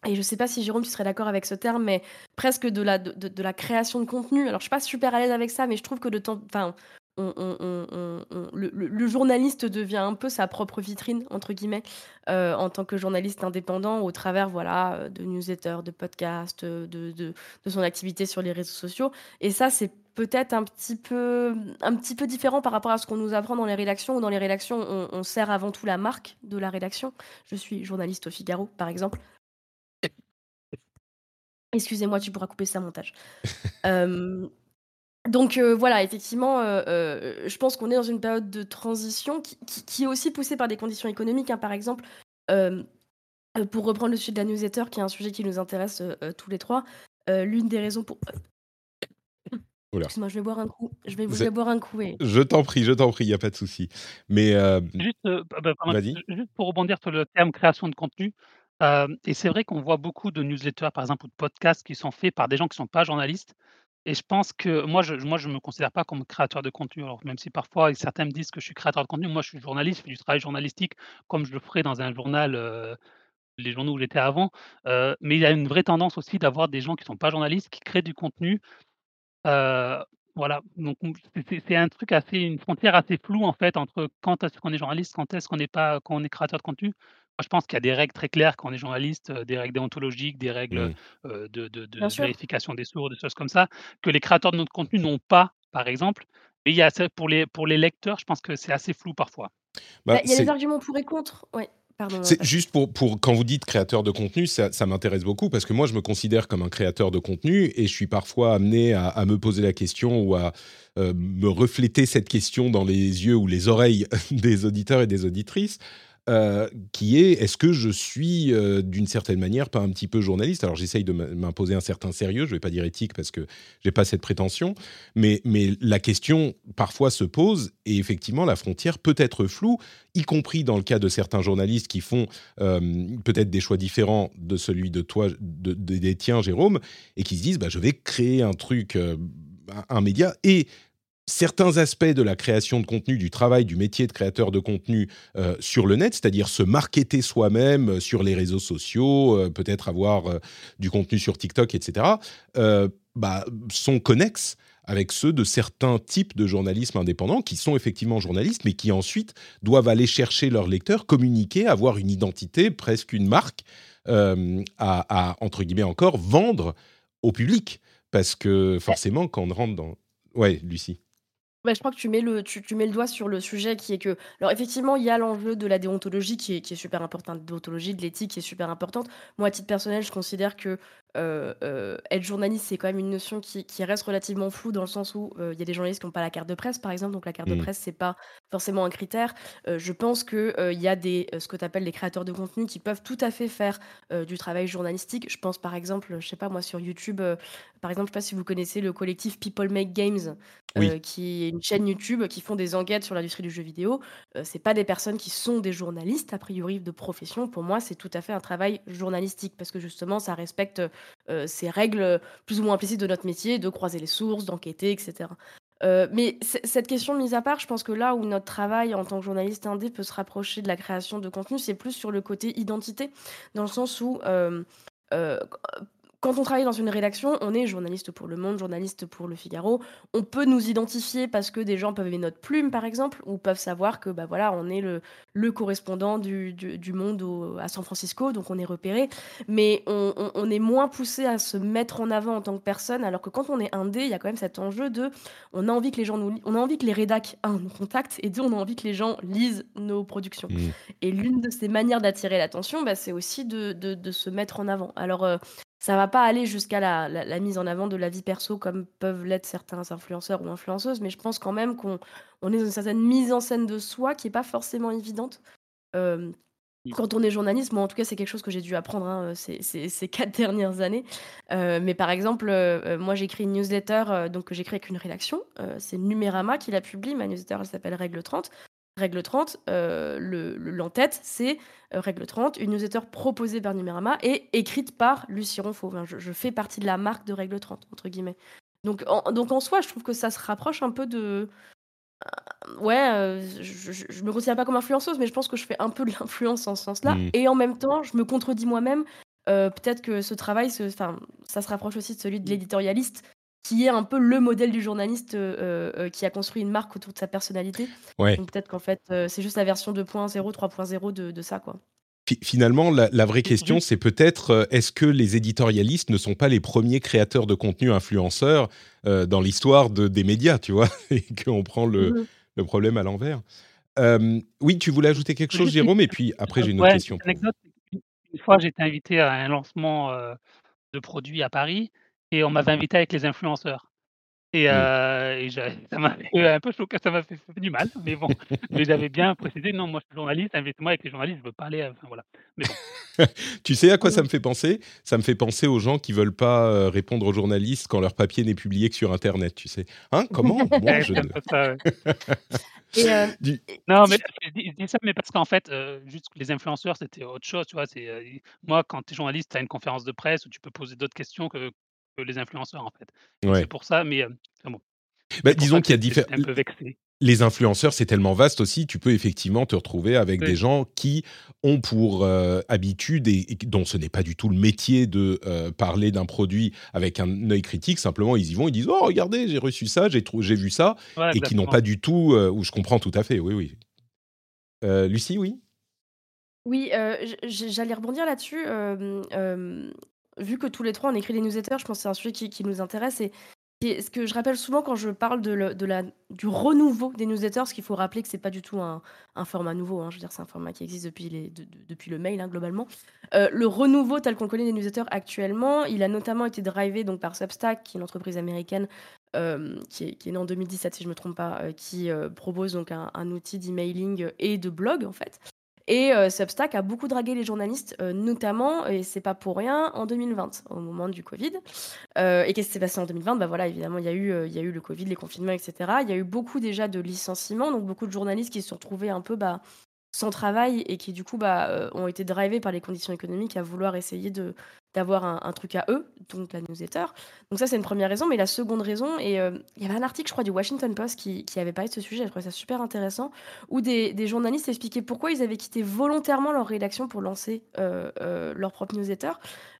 et je ne sais pas si Jérôme, tu serais d'accord avec ce terme, mais presque de la, de, de la création de contenu. Alors, je suis pas super à l'aise avec ça, mais je trouve que de temps, enfin, le journaliste devient un peu sa propre «vitrine» entre guillemets, euh, en tant que journaliste indépendant au travers, voilà, de newsletters, de podcasts, de de son activité sur les réseaux sociaux et ça, c'est peut-être un petit peu un petit peu différent par rapport à ce qu'on nous apprend dans les rédactions, où dans les rédactions, on sert avant tout la marque de la rédaction. Je suis journaliste au Figaro, par exemple. Excusez-moi, tu pourras couper ça montage. [laughs] donc voilà, effectivement, je pense qu'on est dans une période de transition qui est aussi poussée par des conditions économiques, hein. Par exemple, pour reprendre le sujet de la newsletter, qui est un sujet qui nous intéresse, tous les trois, l'une des raisons pour [coughs] Excuse-moi, je vais boire un coup. Je vais, je boire un coup. Je t'en prie, je t'en prie, il n'y a pas de souci. Mais juste, bah, bah, juste, pour rebondir sur le terme création de contenu, et c'est vrai qu'on voit beaucoup de newsletters, par exemple, ou de podcasts qui sont faits par des gens qui ne sont pas journalistes. Et je pense que moi, je je me considère pas comme créateur de contenu. Même si parfois certains me disent que je suis créateur de contenu, moi, je suis journaliste, je fais du travail journalistique comme je le ferais dans un journal, les journaux où j'étais avant. mais il y a une vraie tendance aussi d'avoir des gens qui ne sont pas journalistes, qui créent du contenu. voilà, donc c'est un truc assez une frontière assez floue, en fait, entre quand est-ce qu'on est journaliste, quand est-ce qu'on n'est pas quand on est créateur de contenu je pense qu'il y a des règles très claires quand on est journaliste, des règles déontologiques, des règles, de de vérification des sources, des choses comme ça, que les créateurs de notre contenu n'ont pas, par exemple. Mais il y a pour les pour les lecteurs, je pense que c'est assez flou parfois. Bah, bah, il y a des arguments pour et contre, ouais. C'est juste pour, pour, quand vous dites créateur de contenu, ça, ça m'intéresse beaucoup parce que moi, je me considère comme un créateur de contenu et je suis parfois amené à, à me poser la question ou à me refléter cette question dans les yeux ou les oreilles [laughs] des auditeurs et des auditrices. Euh, qui est est-ce que je suis euh, d'une certaine manière pas un petit peu journaliste? Alors j'essaye de m'imposer un certain sérieux, je ne vais pas dire éthique parce que j'ai pas cette prétention, mais, mais la question parfois se pose et effectivement la frontière peut être floue, y compris dans le cas de certains journalistes qui font euh, peut-être des choix différents de celui de toi, de, des tiens Jérôme, et qui se disent bah, je vais créer un truc, un média et certains aspects de la création de contenu, du travail, du métier de créateur de contenu euh, sur le net, c'est-à-dire se marketer soi-même euh, sur les réseaux sociaux, euh, peut-être avoir du contenu sur TikTok, etc., bah, sont connexes avec ceux de certains types de journalisme indépendants qui sont effectivement journalistes, mais qui ensuite doivent aller chercher leurs lecteurs, communiquer, avoir une identité, presque une marque, à, à, entre guillemets encore, vendre au public. Parce que forcément, quand on rentre dans... Ouais, Lucie. Bah, je crois que tu mets, le, doigt sur le sujet qui est que. Alors, effectivement, il y a l'enjeu de la déontologie qui est, qui est super important, de déontologie, de l'éthique qui est super importante. Moi, à titre personnel, je considère que euh, euh, être journaliste, c'est quand même une notion qui, qui reste relativement floue dans le sens où euh, il y a des journalistes qui n'ont pas la carte de presse, par exemple. Donc, la carte de mmh. presse, c'est pas forcément un critère. je pense qu'il il y a des, ce que tu appelles les créateurs de contenu qui peuvent tout à fait faire du travail journalistique. Je pense, par exemple, je sais pas, moi, sur YouTube, par exemple, je sais pas si vous connaissez le collectif People Make Games, qui est une chaîne YouTube qui font des enquêtes sur l'industrie du jeu vidéo. c'est pas des personnes qui sont des journalistes, a priori, de profession. Pour moi, c'est tout à fait un travail journalistique parce que justement, ça respecte euh, ces règles plus ou moins implicites de notre métier, de croiser les sources, d'enquêter, etc. Euh, mais cette question mise à part, je pense que là où notre travail en tant que journaliste indé peut se rapprocher de la création de contenu, c'est plus sur le côté identité, dans le sens où euh, quand on travaille dans une rédaction, on est journaliste pour Le Monde, journaliste pour Le Figaro. On peut nous identifier parce que des gens peuvent aimer notre plume, par exemple, ou peuvent savoir que bah voilà, on est le, le correspondant du, du, Monde à San Francisco, donc on est repéré. Mais on, on, est moins poussé à se mettre en avant en tant que personne, alors que quand on est indé, il y a quand même cet enjeu de, on a envie que les gens nous, on a envie que les rédacs un nous contactent et deux, on a envie que les gens lisent nos productions. Mmh. Et l'une de ces manières d'attirer l'attention, bah, c'est aussi de, de, de, se mettre en avant. Alors euh, ça va pas aller jusqu'à la, mise en avant de la vie perso comme peuvent l'être certains influenceurs ou influenceuses, mais je pense quand même qu'on on est dans une certaine mise en scène de soi qui est pas forcément évidente. quand on est journaliste, moi en tout cas c'est quelque chose que j'ai dû apprendre hein, ces, quatre [laughs] dernières années. mais par exemple, moi j'écris une newsletter donc que j'écris avec une rédaction. c'est Numérama qui la publie. Ma newsletter elle s'appelle Règle 30. Règle 30, euh, l'entête, c'est euh, Règle 30, une newsletter proposée par Numérama et écrite par Lucie Ronfaux. je, fais partie de la marque de Règle 30, entre guillemets. Donc en, donc en soi, je trouve que ça se rapproche un peu de. Euh, ouais, euh, je, je, me considère pas comme influenceuse, mais je pense que je fais un peu de l'influence en ce sens-là. Mmh. Et en même temps, je me contredis moi-même. Peut-être que ce travail, ça se rapproche aussi de celui de l'éditorialiste qui est un peu le modèle du journaliste euh, euh, qui a construit une marque autour de sa personnalité. Ouais. Donc peut-être qu'en fait, c'est juste la version 2.0, 3.0 de, de, ça, quoi. Finalement, la, vraie question, c'est peut-être est-ce que les éditorialistes ne sont pas les premiers créateurs de contenu influenceurs dans l'histoire de, des médias, tu vois, [laughs] et qu'on prend le, mmh le, problème à l'envers? oui, tu voulais ajouter quelque chose, Jérôme, et puis après, j'ai une autre question. Une, anecdote, une fois, j'étais invité à un lancement de produits à Paris et on m'avait invité avec les influenceurs. Et, mmh. euh, [laughs] ça m'a fait un peu choqué, ça m'a fait, du mal, mais bon, mais j'avais bien précisé, non, moi je suis journaliste, invite-moi avec les journalistes, je veux parler, enfin voilà. Mais [laughs] tu sais à quoi ça me fait penser? Ça me fait penser aux gens qui veulent pas euh, répondre aux journalistes quand leur papier n'est publié que sur Internet, tu sais. Hein Comment? [laughs] Moi, je... Euh, non, mais je dis ça, mais parce qu'en fait, juste les influenceurs, c'était autre chose, tu vois. Moi, quand tu es journaliste, tu as une conférence de presse où tu peux poser d'autres questions que, les influenceurs, en fait. C'est pour ça, mais bon. Bah, disons qu'il y a différents. Les influenceurs, c'est tellement vaste aussi, tu peux effectivement te retrouver avec des gens qui ont pour habitude, et, dont ce n'est pas du tout le métier de parler d'un produit avec un œil critique, simplement ils y vont, ils disent Oh, regardez, j'ai reçu ça, j'ai, vu ça, et qui n'ont pas du tout, où je comprends tout à fait, oui, oui. Lucie, oui? Oui, j'allais rebondir là-dessus vu que tous les trois on écrit des newsletters, je pense que c'est un sujet qui, nous intéresse. Et, ce que je rappelle souvent quand je parle de, la, du renouveau des newsletters, ce qu'il faut rappeler que c'est pas du tout un, format nouveau. Hein. je veux dire, c'est un format qui existe depuis, le mail hein, globalement. Euh, le renouveau tel qu'on connaît des newsletters actuellement, il a notamment été drivé donc par Substack, qui est une entreprise américaine euh, qui, est, née en 2017 si je me trompe pas, euh, qui propose donc un, un outil d'emailing et de blog en fait. Et euh, Substack a beaucoup dragué les journalistes, euh, notamment, et c'est pas pour rien, en 2020, au moment du Covid. Euh, et qu'est-ce qui s'est passé en 2020 Bah voilà, évidemment, il y, a eu, il y a eu le Covid, les confinements, etc. Il y a eu beaucoup déjà de licenciements, donc beaucoup de journalistes qui se sont retrouvés un peu bah, sans travail et qui du coup bah, ont été drivés par les conditions économiques à vouloir essayer de, d'avoir un, truc à eux, donc la newsletter. Donc ça, c'est une première raison. Mais la seconde raison, et euh, il y avait un article, je crois, du Washington Post qui, avait parlé de ce sujet, je trouvais ça super intéressant, où des, journalistes expliquaient pourquoi ils avaient quitté volontairement leur rédaction pour lancer euh, euh, leur propre newsletter.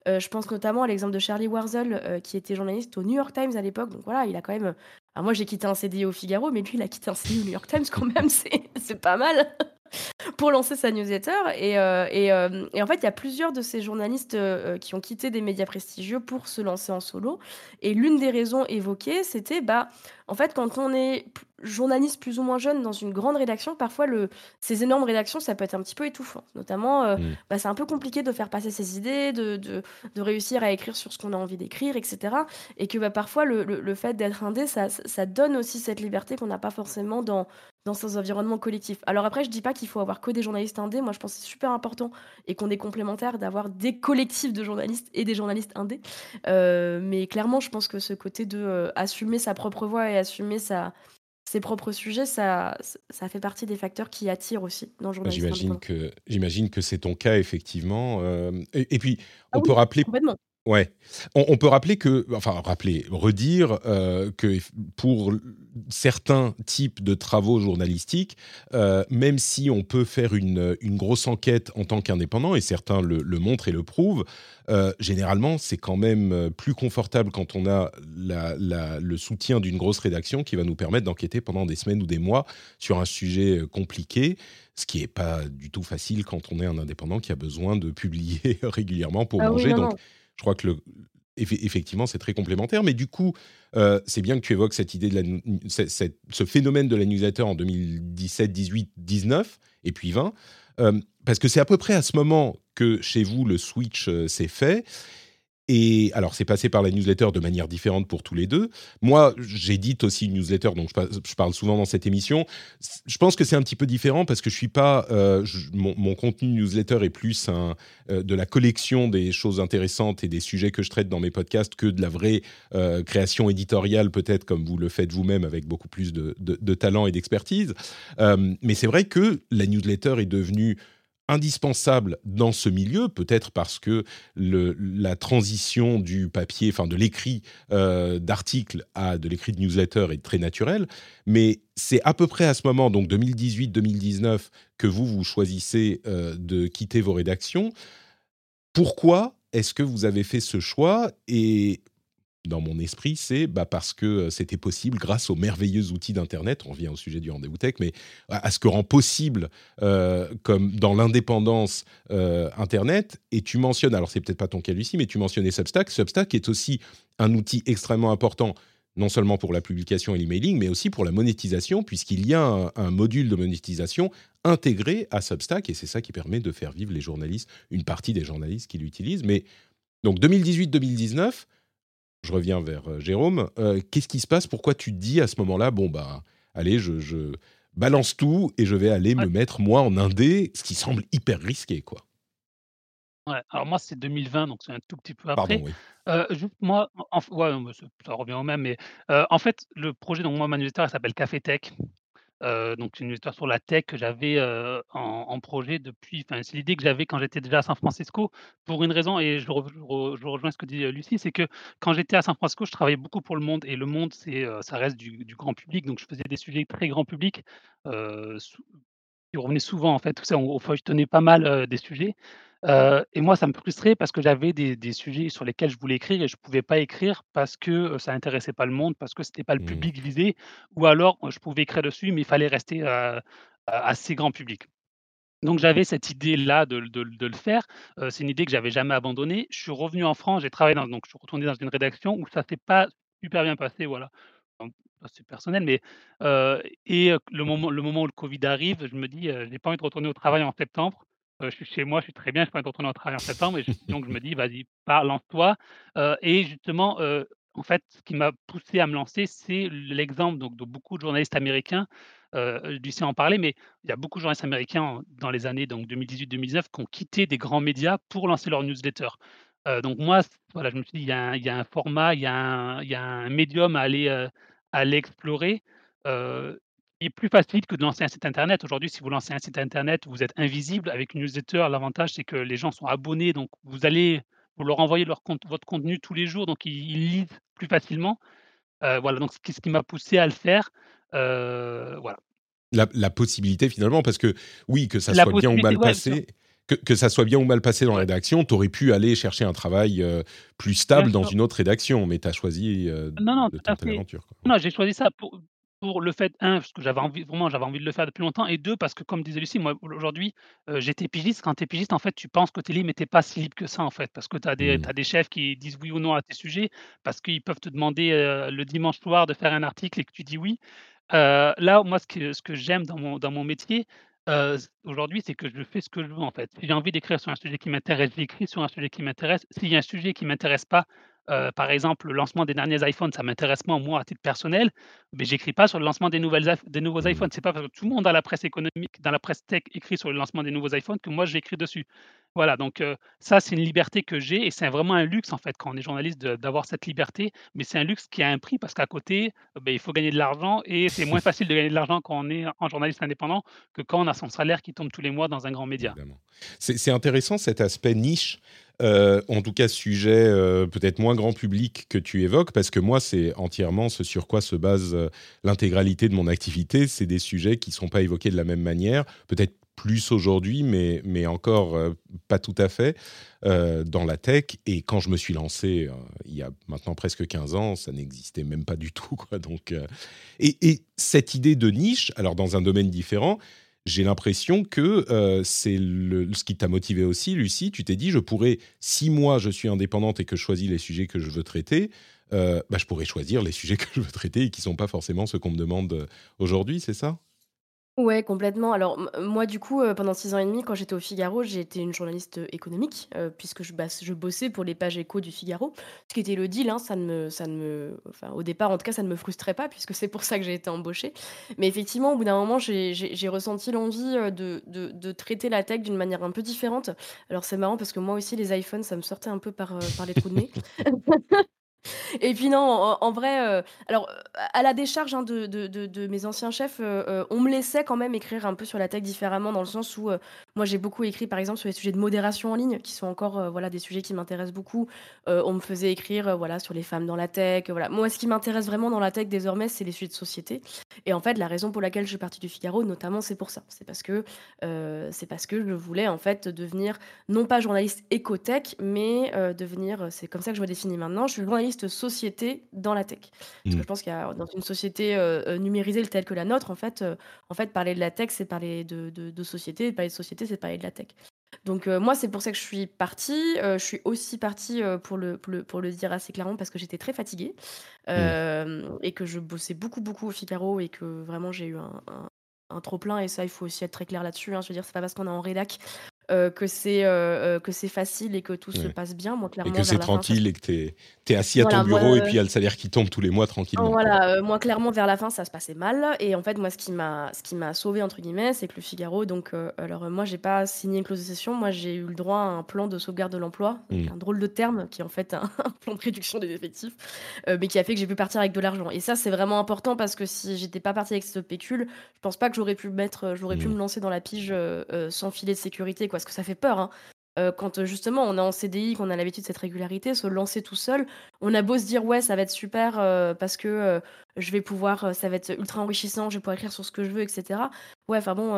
je pense notamment à l'exemple de Charlie Warzel, qui était journaliste au New York Times à l'époque. Donc voilà, il a quand même... Alors moi, j'ai quitté un CDI au Figaro, mais lui, il a quitté un CDI au New York Times quand même, [laughs] c'est pas mal. [laughs] pour lancer sa newsletter. Et, euh, euh, et, en fait, il y a plusieurs de ces journalistes euh, qui ont quitté des médias prestigieux pour se lancer en solo. Et l'une des raisons évoquées, c'était, bah, en fait, quand on est journaliste plus ou moins jeune dans une grande rédaction, parfois le, ces énormes rédactions, ça peut être un petit peu étouffant. Notamment, mmh. bah, c'est un peu compliqué de faire passer ses idées, de, de, de réussir à écrire sur ce qu'on a envie d'écrire, etc. Et que bah, parfois, le, le, fait d'être indé, ça, ça donne aussi cette liberté qu'on n'a pas forcément dans, dans ces environnements collectifs. Alors après, je dis pas qu'il faut avoir que des journalistes indés. Moi, je pense que c'est super important et qu'on est complémentaires d'avoir des collectifs de journalistes et des journalistes indés. Euh, mais clairement, je pense que ce côté de euh, assumer sa propre voix et assumer sa, ses propres sujets, ça, ça fait partie des facteurs qui attirent aussi dans le journalisme. J'imagine que, j'imagine que c'est ton cas, effectivement. Euh, et, puis, on ah peut rappeler. Ouais. On, peut rappeler que, enfin, rappeler, redire euh, que pour certains types de travaux journalistiques, euh, même si on peut faire une, une grosse enquête en tant qu'indépendant, et certains le, montrent et le prouvent, euh, généralement, c'est quand même plus confortable quand on a la, le soutien d'une grosse rédaction qui va nous permettre d'enquêter pendant des semaines ou des mois sur un sujet compliqué ce qui n'est pas du tout facile quand on est un indépendant qui a besoin de publier [laughs] régulièrement pour ah manger. Donc, je crois que effectivement, c'est très complémentaire. Mais du coup, euh, c'est bien que tu évoques cette idée de ce phénomène de la newsletter en 2017, 18, 19 et puis 20, euh, parce que c'est à peu près à ce moment que chez vous le switch euh, s'est fait. Et alors, c'est passé par la newsletter de manière différente pour tous les deux. Moi, j'édite aussi une newsletter, donc je, parle souvent dans cette émission. Je pense que c'est un petit peu différent parce que je suis pas. Euh, mon, contenu newsletter est plus un, euh, de la collection des choses intéressantes et des sujets que je traite dans mes podcasts que de la vraie euh, création éditoriale, peut-être comme vous le faites vous-même avec beaucoup plus de, de talent et d'expertise. mais c'est vrai que la newsletter est devenue indispensable dans ce milieu, peut-être parce que la transition du papier, enfin de l'écrit euh, d'article à de l'écrit de newsletter est très naturelle, mais c'est à peu près à ce moment, donc 2018-2019, que vous, vous choisissez euh, de quitter vos rédactions. Pourquoi est-ce que vous avez fait ce choix et dans mon esprit, c'est bah, parce que c'était possible grâce aux merveilleux outils d'Internet. On revient au sujet du rendez-vous tech, mais à, ce que rend possible, euh, comme dans l'indépendance euh, Internet. Et tu mentionnes, alors c'est peut-être pas ton cas Lucie, mais tu mentionnais Substack. Substack est aussi un outil extrêmement important non seulement pour la publication et l'emailing, mais aussi pour la monétisation, puisqu'il y a un, un, module de monétisation intégré à Substack, et c'est ça qui permet de faire vivre les journalistes, une partie des journalistes qui l'utilisent. Mais donc 2018-2019, je reviens vers euh, Jérôme. Euh, qu'est-ce qui se passe? Pourquoi tu dis à ce moment-là, bon, bah, allez, je, balance tout et je vais aller me mettre, moi, en indé, ce qui semble hyper risqué, quoi. Ouais, alors moi, c'est 2020, donc c'est un tout petit peu après. Pardon, oui. Euh, moi, ouais, ça revient au même, mais en fait, le projet, donc moi, ma newsletter, s'appelle Café Tech. Euh, donc une histoire sur la tech que j'avais, en projet depuis enfin, c'est l'idée que j'avais quand j'étais déjà à San Francisco pour une raison et je rejoins ce que dit, Lucie, c'est que quand j'étais à San Francisco, je travaillais beaucoup pour le monde et le monde, c'est, ça reste du grand public, donc je faisais des sujets très grand public, qui revenaient souvent en fait, tout ça, on feuilletonnait pas mal, des sujets et moi, ça me frustrait parce que j'avais des des sujets sur lesquels je voulais écrire et je pouvais pas écrire parce que, ça intéressait pas le monde, parce que c'était pas le Mmh. public visé ou alors, je pouvais écrire dessus, mais il fallait rester, assez grand public. Donc j'avais cette idée-là de de de le faire, c'est une idée que j'avais jamais abandonnée. Je suis revenu en France, j'ai travaillé dans donc je suis retourné dans une rédaction où ça s'est pas super bien passé, voilà. C'est personnel, mais et le moment le moment où le covid arrive, je me dis, heu: «J'ai pas envie de retourner au travail en septembre». Je suis chez moi, je suis très bien, j'ai pas envie de retourner au travail en septembre et je donc je me dis: «Vas-y, lance-toi». Et justement, en fait, ce qui m'a poussé à me lancer, c'est l'exemple donc de beaucoup de journalistes américains, heu, Lucie en parlait, mais il y a beaucoup de journalistes américains dans les années donc 2018-2019 qui ont quitté des grands médias pour lancer leur newsletter. Donc moi, voilà, je me suis dit: «Il y a un format, il y a un y a un médium à aller, à aller explorer», heu, qui est plus facile que de lancer un site internet. Aujourd'hui, si vous lancez un site internet, vous êtes invisible. Avec une newsletter, l'avantage, c'est que les gens sont abonnés, donc vous allez vous leur envoyez leur votre contenu tous les jours, donc ils ils lisent plus facilement. Voilà, donc ce qui ce qui m'a poussé à le faire, voilà. La la possibilité finalement, parce que oui, que ça La soit bien ou mal ouais, passé que que ça soit bien ou mal passé dans la rédaction, tu aurais pu aller chercher un travail, heu, plus stable dans une autre rédaction, mais tu as choisi, heu, Non, non, de tenter l'aventure. Non, j'ai choisi ça pour pour le fait, un parce que j'avais envie vraiment, j'avais envie de le faire depuis longtemps et 2 parce que comme disait Lucie, moi, aujourd'hui, heu, j'étais pigiste. Quand tu es pigiste, en fait, tu penses que tu es libre, mais tu es pas si libre que ça, en fait, parce que tu as des Mmh. des chefs qui disent oui ou non à tes sujets, parce qu'ils peuvent te demander, heu, le dimanche soir de faire un article et que tu dis oui. Là, moi, ce que ce que j'aime dans mon dans mon métier, aujourd'hui, c'est que je fais ce que je veux, en fait. Si j'ai envie d'écrire sur un sujet qui m'intéresse, j'écris sur un sujet qui m'intéresse. S'il y a un sujet qui m'intéresse pas, heu, par exemple, le lancement des derniers iPhones, ça m'intéresse pas, moi, à titre personnel, beh, j'écris pas sur le lancement des nouveaux iPhones. C'est pas parce que tout le monde dans la presse économique, dans la presse tech écrit sur le lancement des nouveaux iPhones que moi, j'écris dessus. Voilà, donc heu, ça, c'est une liberté que j'ai et c'est vraiment un luxe, en fait, quand on est journaliste d'avoir cette liberté, mais c'est un luxe qui a un prix parce qu'à côté, beh, il faut gagner de l'argent et c'est moins facile de gagner de l'argent quand on est en journaliste indépendant que quand on a son salaire qui tombe tous les mois dans un grand média. C'est intéressant cet aspect niche, heu, en tout cas sujet, heu, peut-être moins grand public que tu évoques, parce que moi, c'est entièrement ce sur quoi se base, heu, l'intégralité de mon activité. C'est des sujets qui ne sont pas évoqués de la même manière, peut-être plus aujourd'hui, mais mais encore, pas tout à fait, dans la tech et quand je me suis lancé, il y a maintenant presque 15 ans, ça n'existait même pas du tout, donc et cette idée de niche, alors dans un domaine différent, j'ai l'impression que, heu, c'est ce qui t'a motivé aussi, Lucie. Tu t'es dit: «Je pourrais si moi je suis indépendante et que je choisis les sujets que je veux traiter, heu, bah, je pourrais choisir les sujets [laughs] que je veux traiter et qui sont pas forcément ceux qu'on me demande, heu, aujourd'hui», c'est ça? Ouais, complètement. Alors, moi, du coup, heu, pendant 6 ans et demi, quand j'étais au Figaro, été une journaliste, heu, économique, heu, puisque je bossais pour les pages éco du Figaro. Ce qui était le deal, hein, ça ne me ça ne me enfin, au départ, en tout cas, ça ne me frustrait pas puisque c'est pour ça que j'ai été embauchée. Mais effectivement, au bout d'un moment, j'ai ressenti l'envie, de traiter la tech d'une manière un peu différente. Alors, c'est marrant parce que moi aussi, les iPhones, ça me sortait un peu par, par les trous de nez. [laughs] Et puis non, en vrai, heu, alors, à la décharge, hein, de mes anciens chefs, heu heu, on me laissait quand même écrire un peu sur la tech différemment dans le sens où, moi j'ai beaucoup écrit par exemple sur les sujets de modération en ligne qui sont encore, voilà des sujets qui m'intéressent beaucoup. On me faisait écrire, voilà sur les femmes dans la tech, voilà. Moi ce qui m'intéresse vraiment dans la tech désormais, c'est les sujets de société et en fait la raison pour laquelle je suis partie du Figaro notamment, c'est pour ça. C'est parce que, c'est parce que je voulais en fait devenir non pas journaliste éco-tech mais, devenir, c'est comme ça que je me définis maintenant, je suis journaliste société dans la tech. Parce que Mmh. je pense qu'il y a dans une société, heu heu, numérisée telle que la nôtre, en fait, heu, en fait, parler de la tech, c'est parler de de de société et parler de société, c'est parler de la tech. Donc moi, c'est pour ça que je suis partie, je suis aussi partie, pour le pour le pour le dire assez clairement parce que j'étais très fatiguée, Mmh. hem et que je bossais beaucoup, beaucoup au Figaro et que vraiment j'ai eu un un un trop plein et ça, il faut aussi être très clair là-dessus, hein. Je veux dire, c'est pas parce qu'on est en rédac, heu, que c'est, heu heu, que c'est facile et que tout se passe bien. Moi, Et que c'est fin, tranquille et que tu es assis à ton moi, bureau et puis il y a le salaire qui tombe tous les mois tranquillement, voilà, moi clairement vers la fin ça se passait mal. Et en fait moi ce qui m'a ce qui m'a «sauvée» entre guillemets, c'est que le Figaro donc alors euh, moi j'ai pas signé une clause de cession, moi j'ai eu le droit à un plan de sauvegarde de l'emploi, Mmh. un drôle de terme qui est en fait [laughs] un un plan de réduction des effectifs, mais qui a fait que j'ai pu partir avec de l'argent. Et ça c'est vraiment important parce que si j'étais pas partie avec ce pécule, je pense pas que j'aurais pu mettre, j'aurais pu Mmh. me lancer dans la pige, sans filet de sécurité quoi, parce que ça fait peur, hein. Heu, quand, heu, justement on est en CDI, qu'on a l'habitude de cette régularité, se lancer tout seul, on a beau se dire: «Ouais, ça va être super, heu, parce que, je vais pouvoir, ça va être ultra enrichissant, je vais pouvoir écrire sur ce que je veux et cetera». Ouais, enfin bon,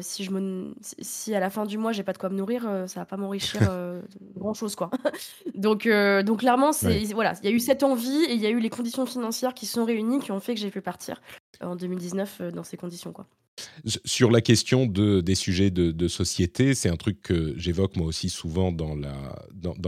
si je me si si à la fin du mois, j'ai pas de quoi me nourrir, ça va pas m'enrichir, [laughs] grand chose, quoi. [laughs] Donc clairement, Ouais. voilà, il y a eu cette envie et il y a eu les conditions financières qui sont réunies, qui ont fait que j'ai pu partir, en 2019, heu, dans ces conditions, quoi. Sur la question de, des sujets de, de société, c'est un truc que j'évoque moi aussi souvent dans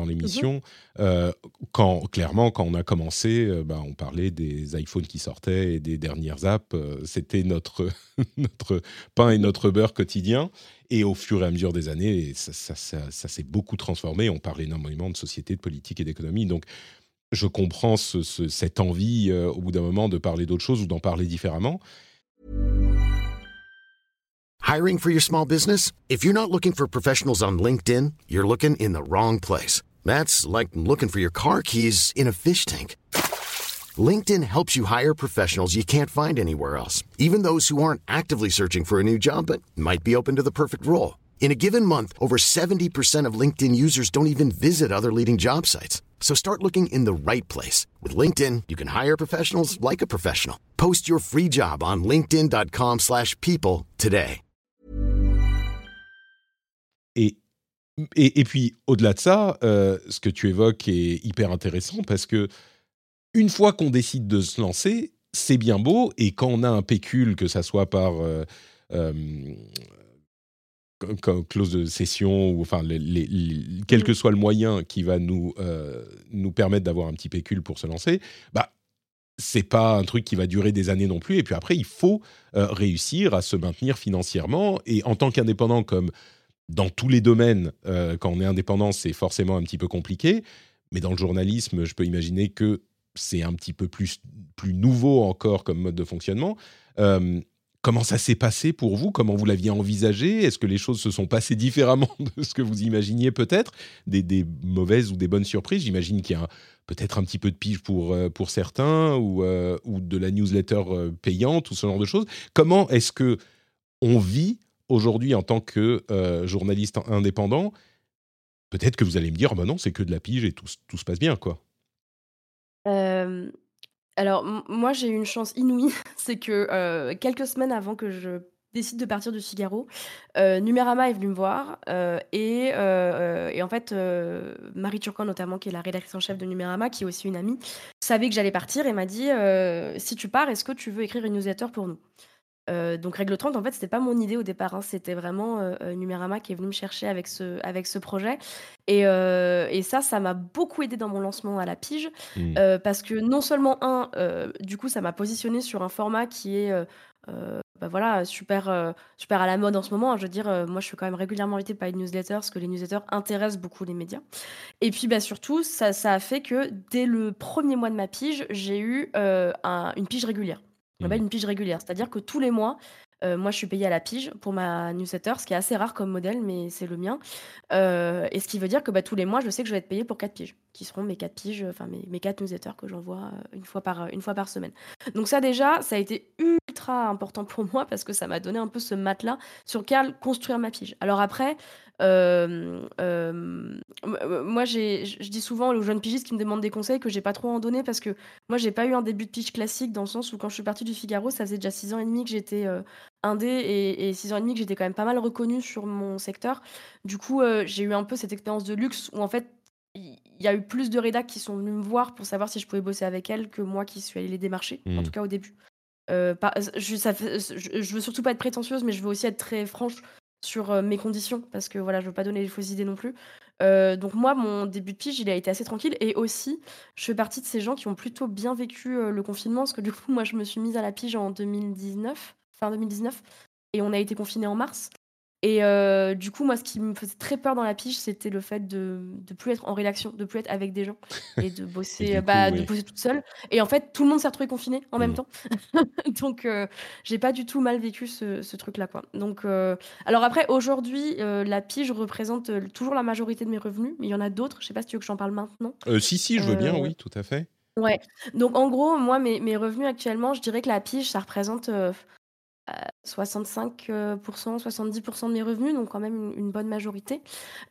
l'émission. Euh, quand clairement, quand on a commencé, euh, bah, on parlait des iPhones qui sortaient et des dernières apps. euh, C'était notre [laughs] notre pain et notre beurre quotidien. Et au fur et à mesure des années, ça, ça, ça- ça s'est beaucoup transformé. On parle énormément de société, de politique et d'économie. Donc, je comprends ce- ce- cette envie, euh, au bout d'un moment, de parler d'autre chose ou d'en parler différemment. Hiring for your small business? If you're not looking for professionals on LinkedIn, you're looking in the wrong place. That's like looking for your car keys in a fish tank. LinkedIn helps you hire professionals you can't find anywhere else, even those who aren't actively searching for a new job but might be open to the perfect role. In a given month, over 70% of LinkedIn users don't even visit other leading job sites. So start looking in the right place. With LinkedIn, you can hire professionals like a professional. Post your free job on linkedin.com/people slash people today. Et, puis, au-delà de ça, euh, ce que tu évoques est hyper intéressant parce que une fois qu'on décide de se lancer, c'est bien beau. Et quand on a un pécule, que ça soit par euh, euh, clause de cession ou enfin, les- les- les- quel que soit le moyen qui va nous, euh, nous permettre d'avoir un petit pécule pour se lancer, bah, c'est pas un truc qui va durer des années non plus. Et puis après, il faut euh, réussir à se maintenir financièrement. Et en tant qu'indépendant, comme dans tous les domaines, euh, quand on est indépendant, c'est forcément un petit peu compliqué. Mais dans le journalisme, je peux imaginer que c'est un petit peu plus, plus nouveau encore comme mode de fonctionnement. Euh, comment ça s'est passé pour vous? Comment vous l'aviez envisagé? Est-ce que les choses se sont passées différemment [laughs] de ce que vous imaginiez peut-être? Des, mauvaises ou des bonnes surprises? J'imagine qu'il y a peut-être un petit peu de pige pour, euh, pour certains ou, euh, ou de la newsletter euh, payante ou ce genre de choses. Comment est-ce que on vit aujourd'hui en tant que journaliste indépendant, peut-être que vous allez me dire, Ah bah non, c'est que de la pige et tout, se passe bien, quoi. Alors moi j'ai eu une chance inouïe, [laughs] c'est que, heu, quelques semaines avant que je décide de partir du Figaro, heu, Numérama est venu me voir, heu heu et en fait, Marie Turcan notamment qui est la rédactrice en chef de Numérama, qui est aussi une amie, savait que j'allais partir et m'a dit, «Si tu pars, est-ce que tu veux écrire une newsletter pour nous?» Heu, donc Règle 30, en fait, c'était pas mon idée au départ, hein. C'était vraiment, heu heu, Numérama qui est venu me chercher avec ce avec ce projet et heu et ça, ça m'a beaucoup aidé dans mon lancement à la pige, Hmm. heu, parce que non seulement 1, heu, du coup, ça m'a positionné sur un format qui est, heu heu, bah, voilà, super, heu, super à la mode en ce moment, hein. Je veux dire, heu, moi, je suis quand même régulièrement invitée par les newsletters parce que les newsletters intéressent beaucoup les médias et puis, bah, surtout, ça ça a fait que dès le premier mois de ma pige, j'ai eu, heu, un une pige régulière. On appelle Hmm. une pige régulière, c'est-à-dire que tous les mois, heu, moi, je suis payée à la pige pour ma newsletter, ce qui est assez rare comme modèle, mais c'est le mien, heu et ce qui veut dire que, bah, tous les mois, je sais que je vais être payée pour 4 piges, qui seront mes 4 piges, enfin mes mes 4 newsletters que j'envoie, heu, une fois par, une fois par semaine. Donc ça, déjà, ça a été ultra important pour [laughs] moi parce que ça m'a donné un peu ce matelas sur lequel construire ma pige. Alors après, m m moi, je dis souvent aux jeunes pigistes qui me demandent des conseils que j'ai pas trop à en donner parce que moi, j'ai pas eu un début de pige classique dans le sens où quand je suis partie du Figaro, ça faisait déjà 6 ans et demi que j'étais, heu, indé et et 6 ans et demi que j'étais quand même pas mal reconnue sur mon secteur. Du coup, j'ai eu un peu cette expérience de luxe où en fait, il y a eu plus de rédacs qui sont venus me voir pour savoir si je pouvais bosser avec elles que moi qui suis allée les démarcher, en Mmh. tout cas au début. Pas je ça je veux surtout pas être prétentieuse, mais je veux aussi être très franche sur, heu, mes conditions parce que voilà, je veux pas donner les fausses idées non plus. Heu, donc moi, mon début de pige, il a été assez tranquille et aussi, je fais partie de ces gens qui ont plutôt bien vécu, heu, le confinement parce que du coup, [laughs] moi, je me suis mise à la pige en 2019, fin 2019 et on a été confinés en mars. Et heu, du coup, moi, ce qui me faisait très peur dans la pige, c'était le fait de de plus être en rédaction, de plus être avec des gens et de [laughs] bosser, coup, bah, de bosser toute seule et en fait, tout le monde s'est retrouvé confiné en même Mmh. temps. [laughs] Donc heu, j'ai pas du tout mal vécu ce ce truc-là, quoi. Donc heu, alors après aujourd'hui, la pige représente, toujours la majorité de mes revenus, mais il y en a d'autres. Je sais pas si tu veux que j'en parle maintenant? Si, si, je veux bien, oui, tout à fait. ouais, donc en gros, moi, mes mes revenus actuellement, je dirais que la pige, ça représente, 65 heu, 70% de mes revenus, donc quand même une bonne majorité.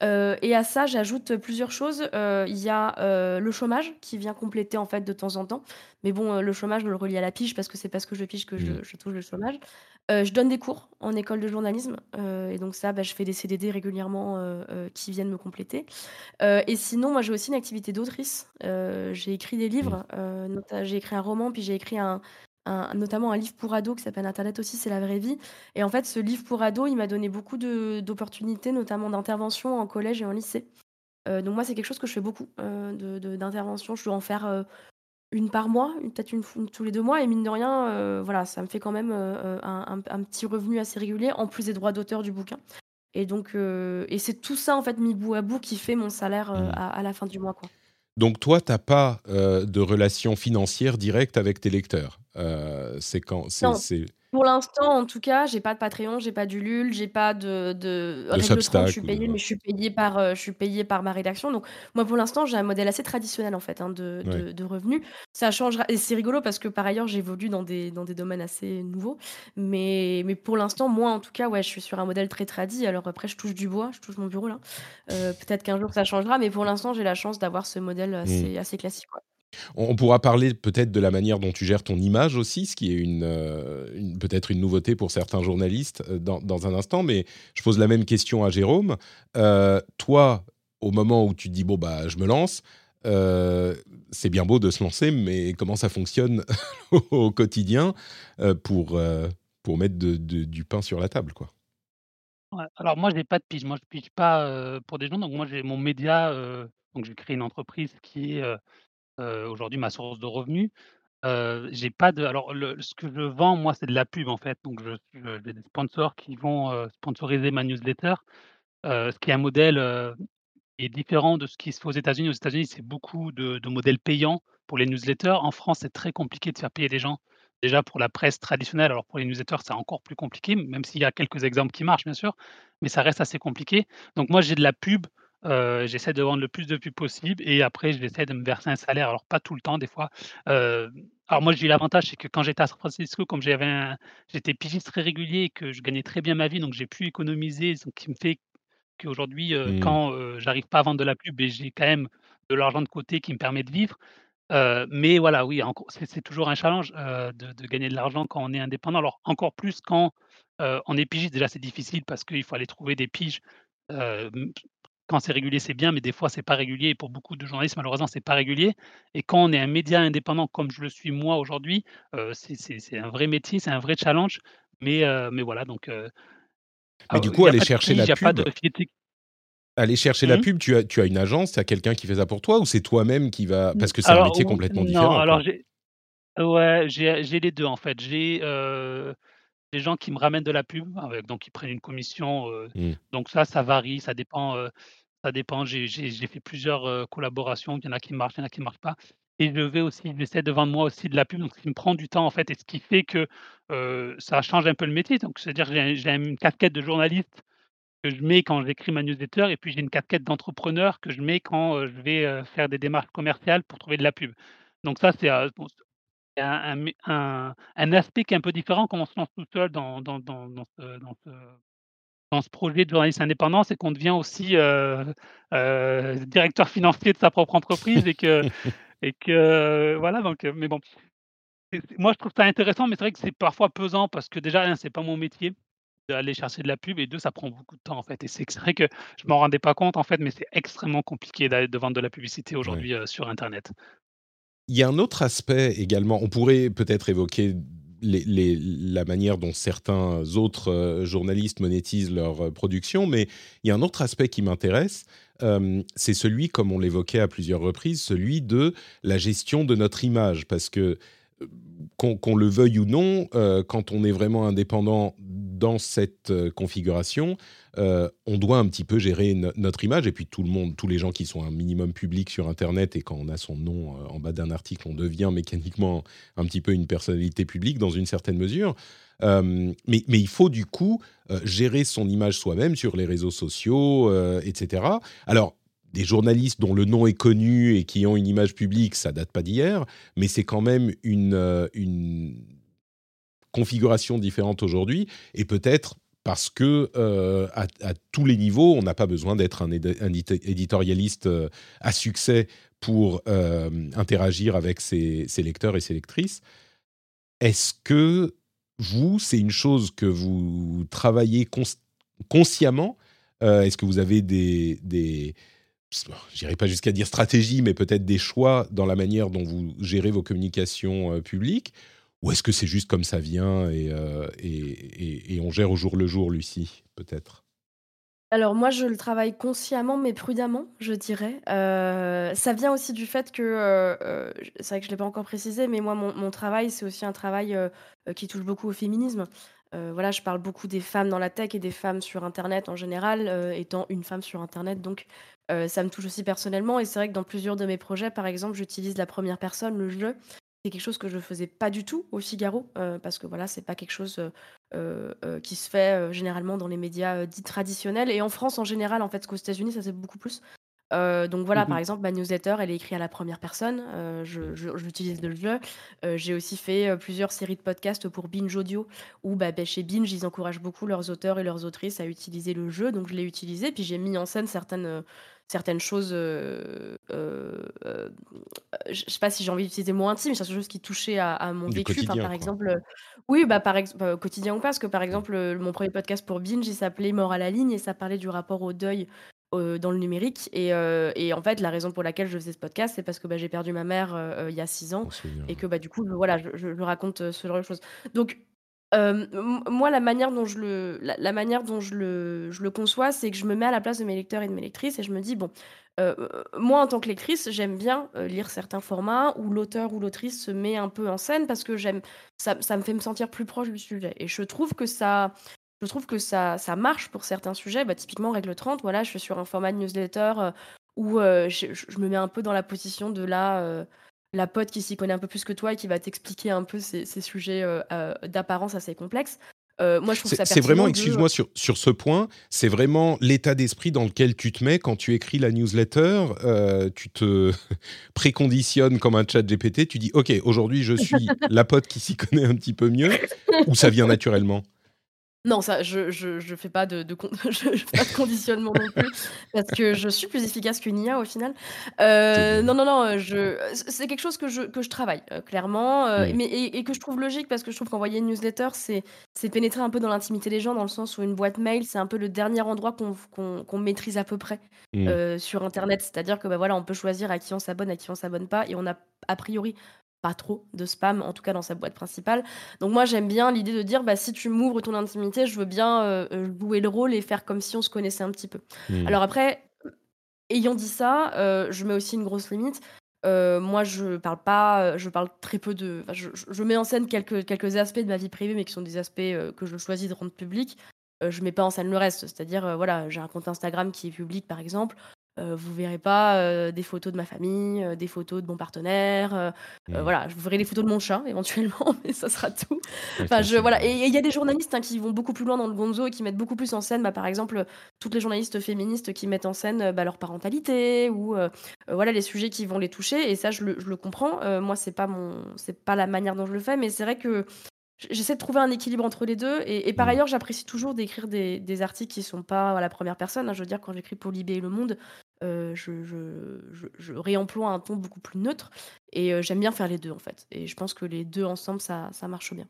Heu et à ça, j'ajoute plusieurs choses. Heu, il y a, le chômage qui vient compléter, en fait, de temps en temps. Mais bon, le chômage, je le relie à la pige parce que c'est parce que je pige que je Mmh. je touche le chômage. Je donne des cours en école de journalisme, et donc ça, bah, je fais des CDD régulièrement, qui viennent me compléter. Et sinon, moi, j'ai aussi une activité d'autrice. J'ai écrit des Mmh. livres, j'ai écrit un roman, puis j'ai écrit un un notamment un livre pour ados qui s'appelle «Internet aussi, c'est la vraie vie» et en fait, ce livre pour ados, il m'a donné beaucoup d'opportunités, notamment d'intervention en collège et en lycée. Heu, donc moi, c'est quelque chose que je fais beaucoup, de de d'intervention. Je dois en faire, heu, 1 par mois, une peut-être une une tous les 2 mois et mine de rien, heu, voilà, ça me fait quand même, un un un petit revenu assez régulier, en plus des droits d'auteur du bouquin et donc et c'est tout ça, en fait, mis bout à bout qui fait mon salaire, Mmh. à à la fin du mois, quoi. Donc toi, tu as pas, heu, de relation financière directe avec tes lecteurs? Heu, c'est quand c'est Pour l'instant, en tout cas, j'ai pas de Patreon, j'ai pas d'Ulule, j'ai pas de de de règle de 30, je suis payée, mais je suis payée par, heu, je suis payée par ma rédaction. Donc moi, pour l'instant, j'ai un modèle assez traditionnel, en fait, hein, de ouais. de revenus. Ça changera et c'est rigolo parce que, par ailleurs, j'évolue dans des dans des domaines assez nouveaux. Mais mais pour l'instant, moi, en tout cas, ouais, je suis sur un modèle très tradi. Alors après, je touche du bois, je touche mon bureau, là. Heu, peut-être qu'un jour ça changera, mais pour l'instant, j'ai la chance d'avoir ce modèle Mmh. assez assez classique, ouais. On pourra parler peut-être de la manière dont tu gères ton image aussi, ce qui est une, une peut-être une nouveauté pour certains journalistes, heu, dans un instant. Mais je pose la même question à Jérôme. Heu, toi, au moment où tu te dis: «Bon, bah, je me lance», c'est bien beau de se lancer, mais comment ça fonctionne [laughs] au quotidien, pour, pour mettre du pain sur la table, quoi? Alors moi j'ai pas de pige, moi je pige pas, heu, pour des gens, donc moi j'ai mon média, donc j'ai créé une entreprise qui est, heu, aujourd'hui ma source de revenus. Heu, j'ai pas de alors ce que je vends moi c'est de la pub en fait, donc je j'ai des sponsors qui vont, sponsoriser ma newsletter, ce qui est un modèle, qui est différent de ce qui se fait aux États-Unis. Aux États-Unis, c'est beaucoup de de modèles payants pour les newsletters. En France, c'est très compliqué de faire payer les gens. Déjà pour la presse traditionnelle, alors pour les newsletters, c'est encore plus compliqué, même s'il y a quelques exemples qui marchent bien sûr, mais ça reste assez compliqué. Donc moi j'ai de la pub, j'essaie de vendre le plus de pub possible et après j'essaie de me verser un salaire, alors pas tout le temps des fois. Alors moi j'ai eu l'avantage, c'est que quand j'étais à San Francisco, comme j'avais un j'étais pigiste très régulier et que je gagnais très bien ma vie, donc j'ai pu économiser, ce qui me fait qu'aujourd'hui, heu, Mmh. quand, j'arrive pas à vendre de la pub et j'ai quand même de l'argent de côté qui me permet de vivre. Mais voilà, oui, c'est toujours un challenge, de de gagner de l'argent quand on est indépendant. Alors encore plus quand, on est pigiste. Déjà, c'est difficile parce qu'il faut aller trouver des piges, quand c'est régulier, c'est bien, mais des fois, c'est pas régulier. Et pour beaucoup de journalistes, malheureusement, c'est pas régulier. Et quand on est un média indépendant comme je le suis moi aujourd'hui, heu, c'est un vrai métier, c'est un vrai challenge, mais heu, mais voilà donc heu, Mais du coup, aller chercher la pub aller chercher la pub, tu as tu as une agence, tu as quelqu'un qui fait ça pour toi ou c'est toi-même qui va parce que c'est un métier complètement non, différent, alors j'ai ouais, j'ai les 2 en fait. J'ai, des gens qui me ramènent de la pub avec donc ils prennent une commission, Mmh. donc ça, ça varie, ça dépend, ça dépend. J'ai fait plusieurs, collaborations, il y en a qui marchent, il y en a qui marchent pas et je vais aussi j'essaie de vendre moi aussi de la pub, donc ce qui me prend du temps en fait et ce qui fait que, ça change un peu le métier. Donc c'est-à-dire que j'ai une casquette de journaliste que je mets quand j'écris ma newsletter et puis j'ai une casquette d'entrepreneur que je mets quand, je vais, faire des démarches commerciales pour trouver de la pub. Donc ça, c'est, un aspect qui est un peu différent quand on se lance tout seul dans ce dans ce projet de journaliste indépendant, c'est qu'on devient aussi, heu heu, directeur financier de sa propre entreprise et que [laughs] et que voilà donc heu, mais bon, moi je trouve ça intéressant, mais c'est vrai que c'est parfois pesant parce que déjà 1 c'est pas mon métier d'aller chercher de la pub et deux, ça prend beaucoup de temps, en fait. Et c'est vrai que je m'en rendais pas compte, en fait, mais c'est extrêmement compliqué d'aller de vendre de la publicité aujourd'hui, sur internet. Il y a un autre aspect également, on pourrait peut-être évoquer la manière dont certains autres, heu, journalistes monétisent leur, heu, production, mais il y a un autre aspect qui m'intéresse, hem, c'est celui, comme on l'évoquait à plusieurs reprises, celui de la gestion de notre image. Parce que, qu'on le veuille ou non, heu, quand on est vraiment indépendant dans cette, heu, configuration, heu, on doit un petit peu gérer no notre image et puis tout le monde tous les gens qui sont un minimum publics sur internet et quand on a son nom, en bas d'un article, on devient mécaniquement un petit peu une personnalité publique dans une certaine mesure. Mais mais il faut du coup, gérer son image soi-même sur les réseaux sociaux, heu, et cetera. Alors, des journalistes dont le nom est connu et qui ont une image publique, ça date pas d'hier, mais c'est quand même une, une configuration différente aujourd'hui et peut-être parce que, heu, à tous les niveaux, on n'a pas besoin d'être un éditorialiste, heu, à succès pour, interagir avec ses lecteurs et ses lectrices. Est-ce que vous, c'est une chose que vous travaillez cons consciemment? Est-ce que vous avez des j'irai pas jusqu'à dire stratégies, mais peut-être des choix dans la manière dont vous gérez vos communications, heu, publiques? Ou est-ce que c'est juste comme ça vient et et on gère au jour le jour, Lucie, peut-être? Alors moi, je le travaille consciemment mais prudemment, je dirais. Heu, ça vient aussi du fait que, c'est vrai que je l'ai pas encore précisé, mais moi mon travail, c'est aussi un travail, qui touche beaucoup au féminisme. Voilà, je parle beaucoup des femmes dans la tech et des femmes sur internet en général, heu, étant une femme sur internet donc heu, ça me touche aussi personnellement et c'est vrai que dans plusieurs de mes projets, par exemple, j'utilise la première personne, le «je». C'est quelque chose que je faisais pas du tout au Figaro, parce que voilà, c'est pas quelque chose, qui se fait, généralement dans les médias, dits traditionnels et en France en général en fait, qu'aux États-Unis ça se fait beaucoup plus. Heu, donc voilà, par mh. exemple, ma newsletter, elle est écrite à la première personne, heu, je je j'utilise le «je». Heu, j'ai aussi fait, plusieurs séries de podcasts pour Binge Audio où bah, beh, chez Binge, ils encouragent beaucoup leurs auteurs et leurs autrices à utiliser le «je», donc je l'ai utilisé, puis j'ai mis en scène certaines, certaines choses, je sais pas si j'ai envie d'utiliser le mot intime, certaines choses qui touchaient à à mon vécu. Enfin, par quoi. exemple, oui, bah, par ex bah, quotidien ou pas, parce que par exemple, mon 1er podcast pour Binge, il s'appelait «Mort à la ligne» et ça parlait du rapport au deuil, heu, dans le numérique. Et heu et en fait, la raison pour laquelle je faisais ce podcast, c'est parce que, bah, j'ai perdu ma mère, heu, il y a 6 ans et que, bah, du coup, voilà, je je je raconte, ce genre de choses. Donc, moi, la manière dont je le la la manière dont je le je le conçois, c'est que je me mets à la place de mes lecteurs et de mes lectrices et je me dis: «Bon, moi, en tant que lectrice, j'aime bien, lire certains formats où l'auteur ou l'autrice se met un peu en scène parce que j'aime ça ça me fait me sentir plus proche du sujet» et je trouve que ça je trouve que ça ça marche pour certains sujets. Bah, typiquement Règle 30, voilà, je suis sur un format de newsletter, heu, où, heu, je me mets un peu dans la position de la, heu, la pote qui s'y connaît un peu plus que toi et qui va t'expliquer un peu ces ces sujets, d'apparence assez complexes. Moi, je trouve ça c'est vraiment excuse-moi sur sur ce point, c'est vraiment l'état d'esprit dans lequel tu te mets quand tu écris la newsletter? Tu te [laughs] préconditionnes comme un ChatGPT, tu dis: «OK, aujourd'hui, je suis [laughs] la pote qui s'y connaît un petit peu mieux» ou ça vient naturellement? Non, ça je je je fais pas de de con je [laughs] je fais pas de conditionnement non plus parce que je suis plus efficace qu'une IA au final. Vrai. non, non, non, heu, je c'est quelque chose que je que je travaille, heu, clairement, mais et et que je trouve logique parce que je trouve qu'envoyer une newsletter, c'est c'est pénétrer un peu dans l'intimité des gens, dans le sens où une boîte mail, c'est un peu le dernier endroit qu'on f qu'on qu'on maîtrise à peu près, Mmh. sur internet. C'est-à-dire que, bah, voilà, on peut choisir à qui on s'abonne, à qui on s'abonne pas et on a a priori pas trop de spam, en tout cas dans sa boîte principale. Donc moi, j'aime bien l'idée de dire: «Bah, si tu m'ouvres ton intimité, je veux bien, heu heu, jouer le rôle et faire comme si on se connaissait un petit peu». Mmh. Alors après, ayant dit ça, heu, je mets aussi une grosse limite. Moi, je parle pas, je parle très peu de je mets en scène quelques quelques aspects de ma vie privée, mais qui sont des aspects, que je choisis de rendre publics. Je mets pas en scène le reste. C'est-à-dire, voilà, j'ai un compte Instagram qui est public, par exemple. Heu, vous verrez pas, heu, des photos de ma famille, heu, des photos de mon partenaire, heu, Mmh. voilà. Vous verrez les photos de mon chat éventuellement, [laughs] mais ça sera tout. Enfin, je voilà et il y a des journalistes, hein, qui vont beaucoup plus loin dans le gonzo et qui mettent beaucoup plus en scène, bah, par exemple, toutes les journalistes féministes qui mettent en scène, bah, leur parentalité ou voilà, les sujets qui vont les toucher et ça, je le je le comprends. Moi, c'est pas mon c'est pas la manière dont je le fais, mais c'est vrai que j'essaie de trouver un équilibre entre les 2 et et par Mmh. ailleurs, j'apprécie toujours d'écrire des des articles qui sont pas à la 1re personne, hein. Je veux dire, quand j'écris pour Libé et Le Monde, heu, je je je je réemploie un ton beaucoup plus neutre et heu, j'aime bien faire les 2, en fait et je pense que les 2 ensemble, ça ça marche bien.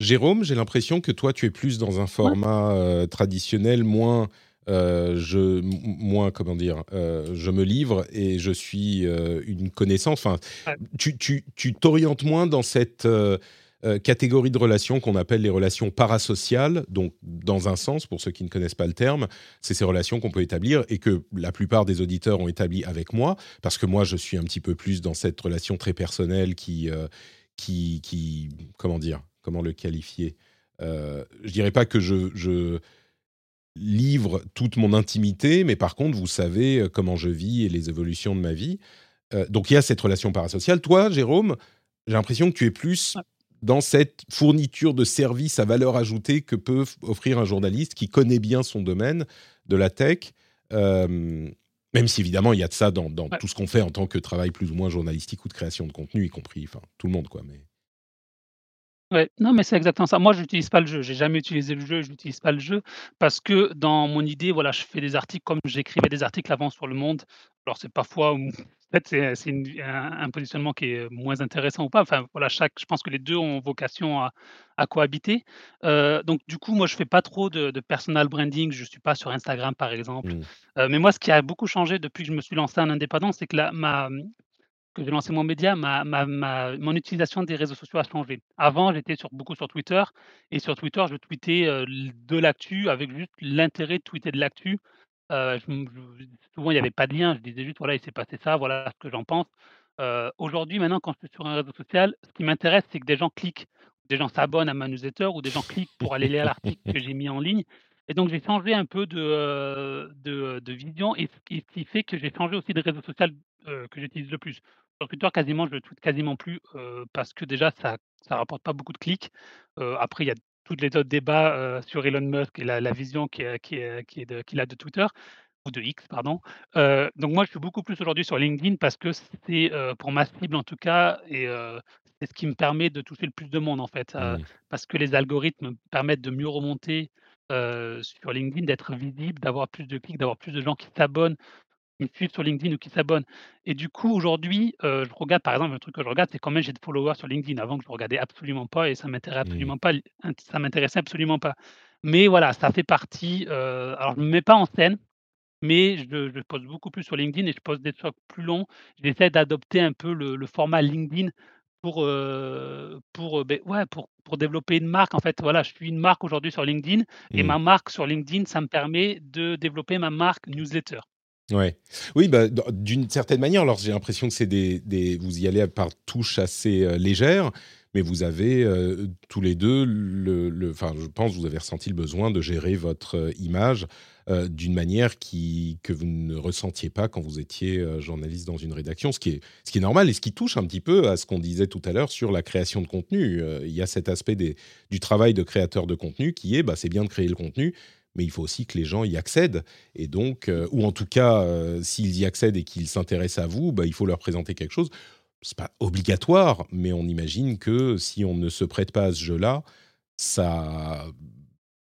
Jérôme, j'ai l'impression que toi, tu es plus dans un format traditionnel, moins euh, je, moi, comment dire, euh, je me livre et je suis euh, une connaissance. Enfin, tu, tu, t'orientes moins dans cette catégorie de relations qu'on appelle les relations parasociales. Donc, dans un sens, pour ceux qui ne connaissent pas le terme, c'est ces relations qu'on peut établir et que la plupart des auditeurs ont établi avec moi, parce que moi, je suis un petit peu plus dans cette relation très personnelle qui, qui, qui comment dire, comment le qualifier. je dirais pas que je, livre toute mon intimité, mais par contre, vous savez euh, comment je vis et les évolutions de ma vie. Euh, donc il y a cette relation parasociale. Toi, Jérôme, j'ai l'impression que tu es plus dans cette fourniture de services à valeur ajoutée que peut offrir un journaliste qui connaît bien son domaine de la tech. Euh, même si évidemment il y a de ça dans, tout ce qu'on fait en tant que travail plus ou moins journalistique ou de création de contenu, y compris enfin, tout le monde. quoi. Mais... Ouais, non, mais c'est exactement ça. Moi, je n'utilise pas le jeu. J'ai jamais utilisé le jeu, je n'utilise pas le jeu parce que dans mon idée, voilà, je fais des articles comme j'écrivais des articles avant sur Le Monde. Alors, c'est parfois, peut-être c'est c'est un positionnement qui est moins intéressant ou pas. Enfin, voilà, chaque je pense que les deux ont vocation à à cohabiter. Euh, donc du coup, moi, je fais pas trop de de personal branding. Je suis pas sur Instagram, par exemple. Mmh. Euh, mais moi, ce qui a beaucoup changé depuis que je me suis lancé en indépendant, c'est que la ma que j'ai lancé mon média, ma ma ma mon utilisation des réseaux sociaux a changé. Avant, j'étais sur beaucoup sur Twitter et sur Twitter, je tweetais, de l'actu avec juste l'intérêt de tweeter de l'actu. Heu, souvent, il y avait pas de lien, je disais juste: «Voilà, il s'est passé ça, voilà ce que j'en pense». Heu, aujourd'hui, maintenant, quand je suis sur un réseau social, ce qui m'intéresse, c'est que des gens cliquent, des gens s'abonnent à ma newsletter ou des gens cliquent pour aller lire l'article que j'ai mis en ligne et donc j'ai changé un peu de, heu, de, vision et ce qui fait que j'ai changé aussi de réseau social, que j'utilise le plus. Sur Twitter, quasiment, je ne tweete quasiment plus, parce que déjà ça ça rapporte pas beaucoup de clics. Après il y a tous les autres débats, sur Elon Musk et la la vision qui qui qu'il a de Twitter ou de X pardon. Donc moi je suis beaucoup plus aujourd'hui sur LinkedIn parce que c'est, pour ma cible en tout cas et c'est ce qui me permet de toucher le plus de monde en fait, Mmh. parce que les algorithmes permettent de mieux remonter, sur LinkedIn, d'être visible, d'avoir plus de clics, d'avoir plus de gens qui s'abonnent qui me suivent sur LinkedIn ou qui s'abonnent et du coup aujourd'hui, heu, je regarde par exemple, un truc que je regarde, c'est combien j'ai de followers sur LinkedIn. Avant que je regardais absolument pas et ça m'intéressait absolument pas ça m'intéressait absolument pas. Mais voilà, ça fait partie, heu, alors je me mets pas en scène, mais je je poste beaucoup plus sur LinkedIn et je poste des trucs plus longs. J'essaie d'adopter un peu le le format LinkedIn pour, heu, pour, beh, ouais, pour pour développer une marque. En fait, voilà, je suis une marque aujourd'hui sur LinkedIn et Mmh. ma marque sur LinkedIn, ça me permet de développer ma marque newsletter. Ouais. Oui, bah, d'une certaine manière, alors j'ai l'impression que c'est des, vous y allez par touches assez euh, légères, mais vous avez euh, tous les deux, enfin, je pense, vous avez ressenti le besoin de gérer votre euh, image d'une manière qui, que vous ne ressentiez pas quand vous étiez journaliste dans une rédaction, ce qui, est, ce qui est normal et ce qui touche un petit peu à ce qu'on disait tout à l'heure sur la création de contenu. il y a cet aspect des, du travail de créateur de contenu qui est, bah, c'est bien de créer le contenu, mais il faut aussi que les gens y accèdent. Et donc, euh, ou en tout cas, euh, s'ils y accèdent et qu'ils s'intéressent à vous, bah, il faut leur présenter quelque chose. C'est pas obligatoire, mais on imagine que si on ne se prête pas à ce jeu-là, ça,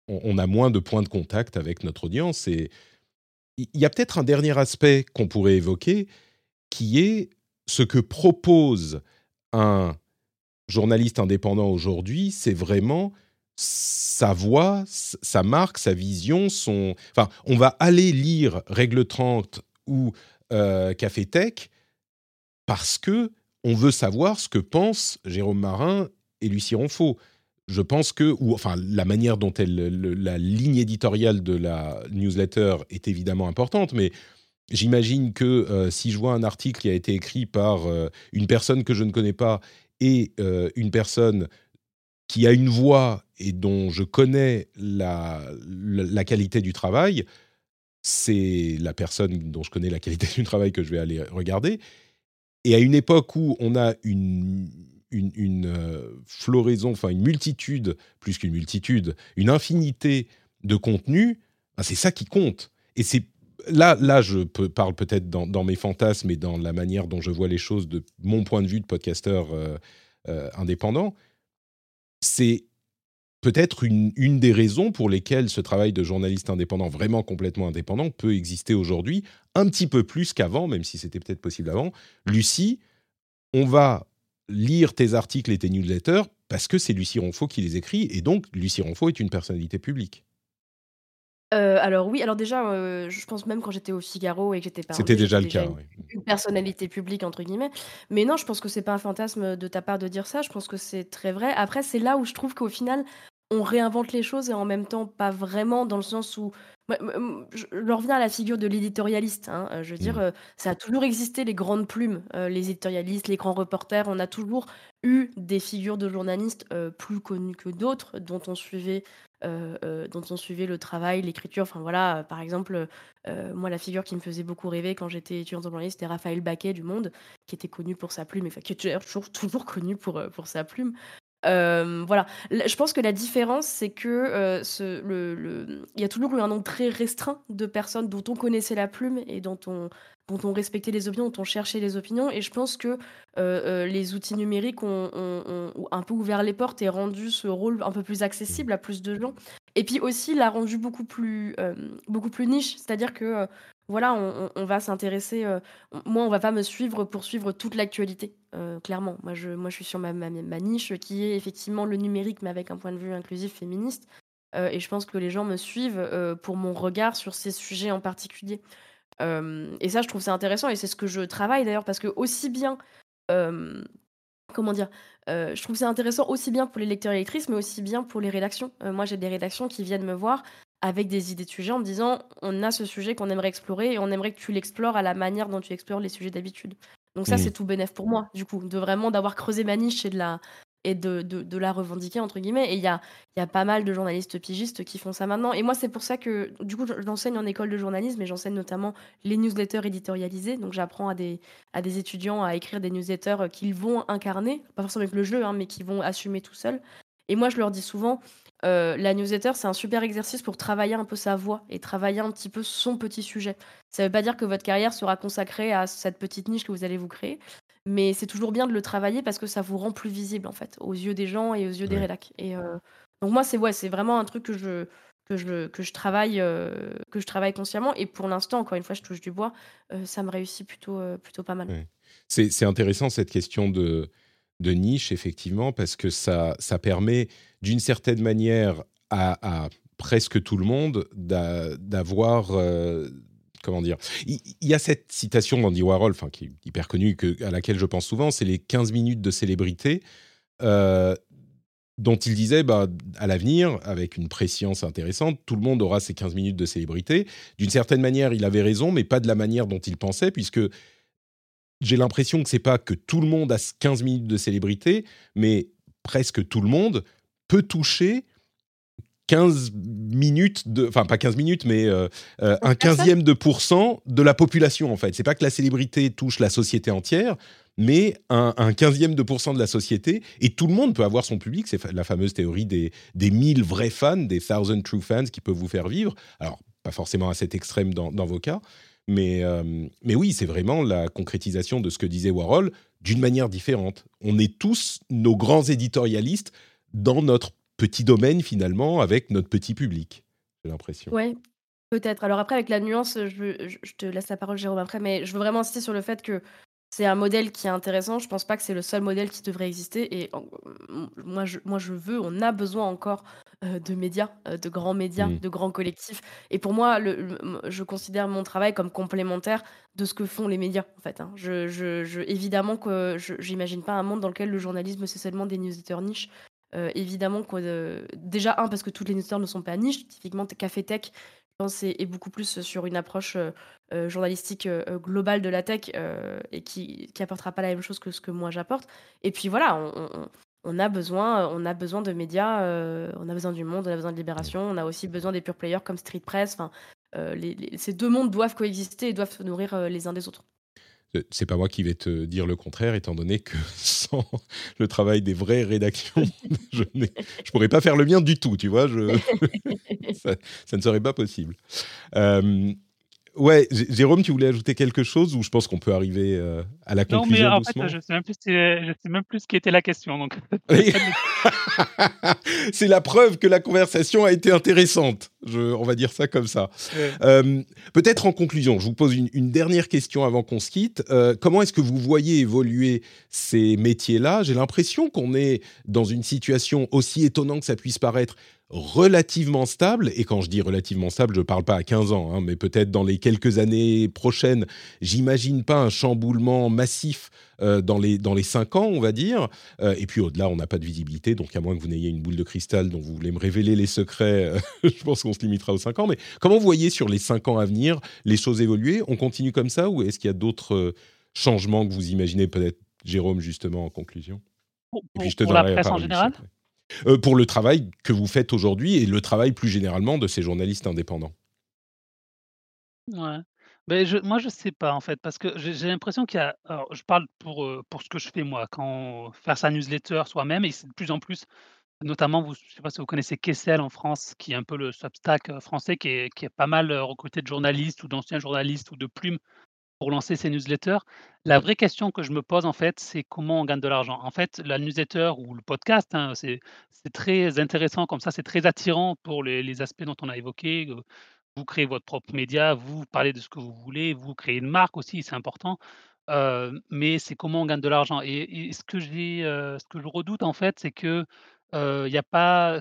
on, on, a moins de points de contact avec notre audience. Et il y a peut-être un dernier aspect qu'on pourrait évoquer, qui est ce que propose un journaliste indépendant aujourd'hui, c'est vraiment sa voix, sa marque, sa vision, son... Enfin, on va aller lire Règle 30 ou euh, Café Tech parce que on veut savoir ce que pensent Jérôme Marin et Lucie Ronfaux. Je pense que, ou enfin, la manière dont la ligne éditoriale de la newsletter est évidemment importante, mais j'imagine que euh, si je vois un article qui a été écrit par euh, une personne que je ne connais pas et une personne qui a une voix et dont je connais la, qualité du travail, c'est la personne dont je connais la qualité du travail que je vais aller regarder. Et à une époque où on a une, euh, floraison, enfin une multitude, plus qu'une multitude, une infinité de contenus, ben c'est ça qui compte. Et c'est là, là, je parle peut-être dans, dans, mes fantasmes et dans la manière dont je vois les choses de mon point de vue de podcasteur euh, euh, indépendant. C'est peut-être une, des raisons pour lesquelles ce travail de journaliste indépendant, vraiment complètement indépendant, peut exister aujourd'hui, un petit peu plus qu'avant, même si c'était peut-être possible avant. Lucie, on va lire tes articles et tes newsletters parce que c'est Lucie Ronfaux qui les écrit, et donc Lucie Ronfaux est une personnalité publique. Euh, alors oui, alors déjà, euh, je pense même quand j'étais au Figaro et que j'étais C'était déjà le cas, une, oui. une personnalité publique entre guillemets. Mais non, je pense que c'est pas un fantasme de ta part de dire ça. Je pense que c'est très vrai. Après, c'est là où je trouve qu'au final, on réinvente les choses et en même temps pas vraiment dans le sens où je reviens à la figure de l'éditorialiste. Hein, euh, je veux dire, mmh. ça a toujours existé les grandes plumes, les éditorialistes, les grands reporters. On a toujours eu des figures de journalistes plus connues que d'autres, dont on suivait dont on suivait le travail, l'écriture. Enfin voilà, par exemple, moi la figure qui me faisait beaucoup rêver quand j'étais étudiante en journalisme, c'était Raphaël Baquet du Monde, qui était connu pour sa plume, et qui est toujours, [laughs] toujours connu pour, pour sa plume. Voilà. je pense que la différence, c'est que le, il y a toujours eu un nombre très restreint de personnes dont on connaissait la plume et dont on, respectait les opinions, dont on cherchait les opinions. Et je pense que les outils numériques ont, ont, un peu ouvert les portes et rendu ce rôle un peu plus accessible à plus de gens. Et puis aussi l'a rendu beaucoup plus, beaucoup plus niche. C'est-à-dire que voilà, on, va s'intéresser. Euh, moi, on va pas me suivre pour suivre toute l'actualité, euh, clairement. Moi je, moi, je suis sur ma, ma, niche qui est effectivement le numérique, mais avec un point de vue inclusif féministe. Euh, et je pense que les gens me suivent pour mon regard sur ces sujets en particulier. et ça, je trouve ça intéressant et c'est ce que je travaille d'ailleurs parce que aussi bien comment dire Je trouve ça intéressant aussi bien pour les lecteurs et lectrices, mais aussi bien pour les rédactions. moi, j'ai des rédactions qui viennent me voir avec des idées de sujets en me disant on a ce sujet qu'on aimerait explorer et on aimerait que tu l'explores à la manière dont tu explores les sujets d'habitude. Donc ça, mmh. c'est tout bénéf pour moi, du coup, de vraiment d'avoir creusé ma niche et de la, et de, de, la revendiquer, entre guillemets. Et il y a, y a pas mal de journalistes pigistes qui font ça maintenant. Et moi, c'est pour ça que, du coup, j'enseigne en école de journalisme et j'enseigne notamment les newsletters éditorialisés. Donc j'apprends à des, à des étudiants à écrire des newsletters qu'ils vont incarner, pas forcément avec le jeu, hein, mais qu'ils vont assumer tout seuls. Et moi, je leur dis souvent, euh, la newsletter, c'est un super exercice pour travailler un peu sa voix et travailler un petit peu son petit sujet. Ça ne veut pas dire que votre carrière sera consacrée à cette petite niche que vous allez vous créer, mais c'est toujours bien de le travailler parce que ça vous rend plus visible en fait, aux yeux des gens et aux yeux des rédacs. Et euh, donc moi, c'est ouais, c'est vraiment un truc que je que je, que je travaille euh, que je travaille consciemment et pour l'instant, encore une fois, je touche du bois, ça me réussit plutôt plutôt pas mal. C'est intéressant cette question de de niche, effectivement, parce que ça, ça permet d'une certaine manière à, presque tout le monde d'avoir... Euh, comment dire il, y a cette citation d'Andy Warhol, qui est hyper connue, à laquelle je pense souvent, c'est les 15 minutes de célébrité. Euh, dont il disait, bah, à l'avenir, avec une préscience intéressante, tout le monde aura ces 15 minutes de célébrité. D'une certaine manière, il avait raison, mais pas de la manière dont il pensait, puisque j'ai l'impression que c'est pas que tout le monde a 15 minutes de célébrité, mais presque tout le monde peut toucher 15 minutes de, enfin pas 15 minutes, mais euh, euh, un quinzième de pourcent de la population en fait. C'est pas que la célébrité touche la société entière, mais un, quinzième de pourcent de la société et tout le monde peut avoir son public. C'est la fameuse théorie des, des 1000 vrais fans, des thousand true fans qui peuvent vous faire vivre. Alors pas forcément à cet extrême dans, dans vos cas, mais, euh, mais oui, c'est vraiment la concrétisation de ce que disait Warhol d'une manière différente. On est tous nos grands éditorialistes dans notre petit domaine finalement, avec notre petit public, j'ai l'impression. Ouais, peut-être. Alors après, avec la nuance, je, je, te laisse la parole, Jérôme, après, mais je veux vraiment insister sur le fait que c'est un modèle qui est intéressant. Je pense pas que c'est le seul modèle qui devrait exister. Et moi, je, moi, je veux, on a besoin encore euh, de médias, euh, de grands médias, mmh. de grands collectifs. Et pour moi, le, je considère mon travail comme complémentaire de ce que font les médias, en fait. Hein. Je, je, évidemment que je n'imagine pas un monde dans lequel le journalisme, c'est seulement des newsletters niches. Euh, évidemment, que, déjà, un, parce que toutes les newsletters ne sont pas niches. Typiquement, Café Tech, et, beaucoup plus sur une approche euh, euh, journalistique euh, globale de la tech et qui, qui apportera pas la même chose que ce que moi j'apporte. Et puis voilà, on, a besoin, on a besoin de médias, on a besoin du monde, on a besoin de libération, on a aussi besoin des pure players comme Street Press. Enfin, ces deux mondes doivent coexister et doivent se nourrir les uns des autres. C'est pas moi qui vais te dire le contraire, étant donné que [laughs] sans le travail des vraies rédactions, [laughs] je ne pourrais pas faire le mien du tout, tu vois. [laughs] Ça, ne serait pas possible. Euh, ouais, Jérôme, tu voulais ajouter quelque chose ou je pense qu'on peut arriver euh, à la conclusion Non, mais en fait, je sais même plus, je sais même plus ce qui était la question. Donc. [laughs] [laughs] c'est la preuve que la conversation a été intéressante. Je, on va dire ça comme ça. Euh, peut-être en conclusion, je vous pose une, dernière question avant qu'on se quitte. Euh, comment est-ce que vous voyez évoluer ces métiers-là? J'ai l'impression qu'on est dans une situation aussi étonnante que ça puisse paraître relativement stable, et quand je dis relativement stable, je ne parle pas à 15 ans, hein, mais peut-être dans les quelques années prochaines, j'imagine pas un chamboulement massif euh, dans, les, dans les 5 ans, on va dire, euh, et puis au-delà, on n'a pas de visibilité, donc à moins que vous n'ayez une boule de cristal dont vous voulez me révéler les secrets, euh, [laughs] je pense qu'on se limitera aux 5 ans, mais comment vous voyez sur les 5 ans à venir les choses évoluer? On continue comme ça, ou est-ce qu'il y a d'autres changements que vous imaginez, peut-être Jérôme, justement, en conclusion. Pour, la presse en général? Pour le travail que vous faites aujourd'hui et le travail plus généralement de ces journalistes indépendants Ouais. Ben je, moi, je sais pas en fait, parce que j'ai l'impression qu'il y a. Alors, je parle pour, euh, pour ce que je fais moi, quand faire sa newsletter soi-même, et c'est de plus en plus, notamment, vous, je ne sais pas si vous connaissez Kessel en France, qui est un peu le Substack euh, français, qui est, qui est pas mal recruté de journalistes ou d'anciens journalistes ou de plumes pour lancer ces newsletters. La vraie question que je me pose, en fait, c'est comment on gagne de l'argent. En fait, la newsletter ou le podcast, hein, c'est très intéressant comme ça, c'est très attirant pour les, aspects dont on a évoqué. Vous créez votre propre média, vous parlez de ce que vous voulez, vous créez une marque aussi, c'est important. Euh, mais c'est comment on gagne de l'argent. Et, ce, que euh, ce que je redoute, en fait, c'est que il n'y a pas,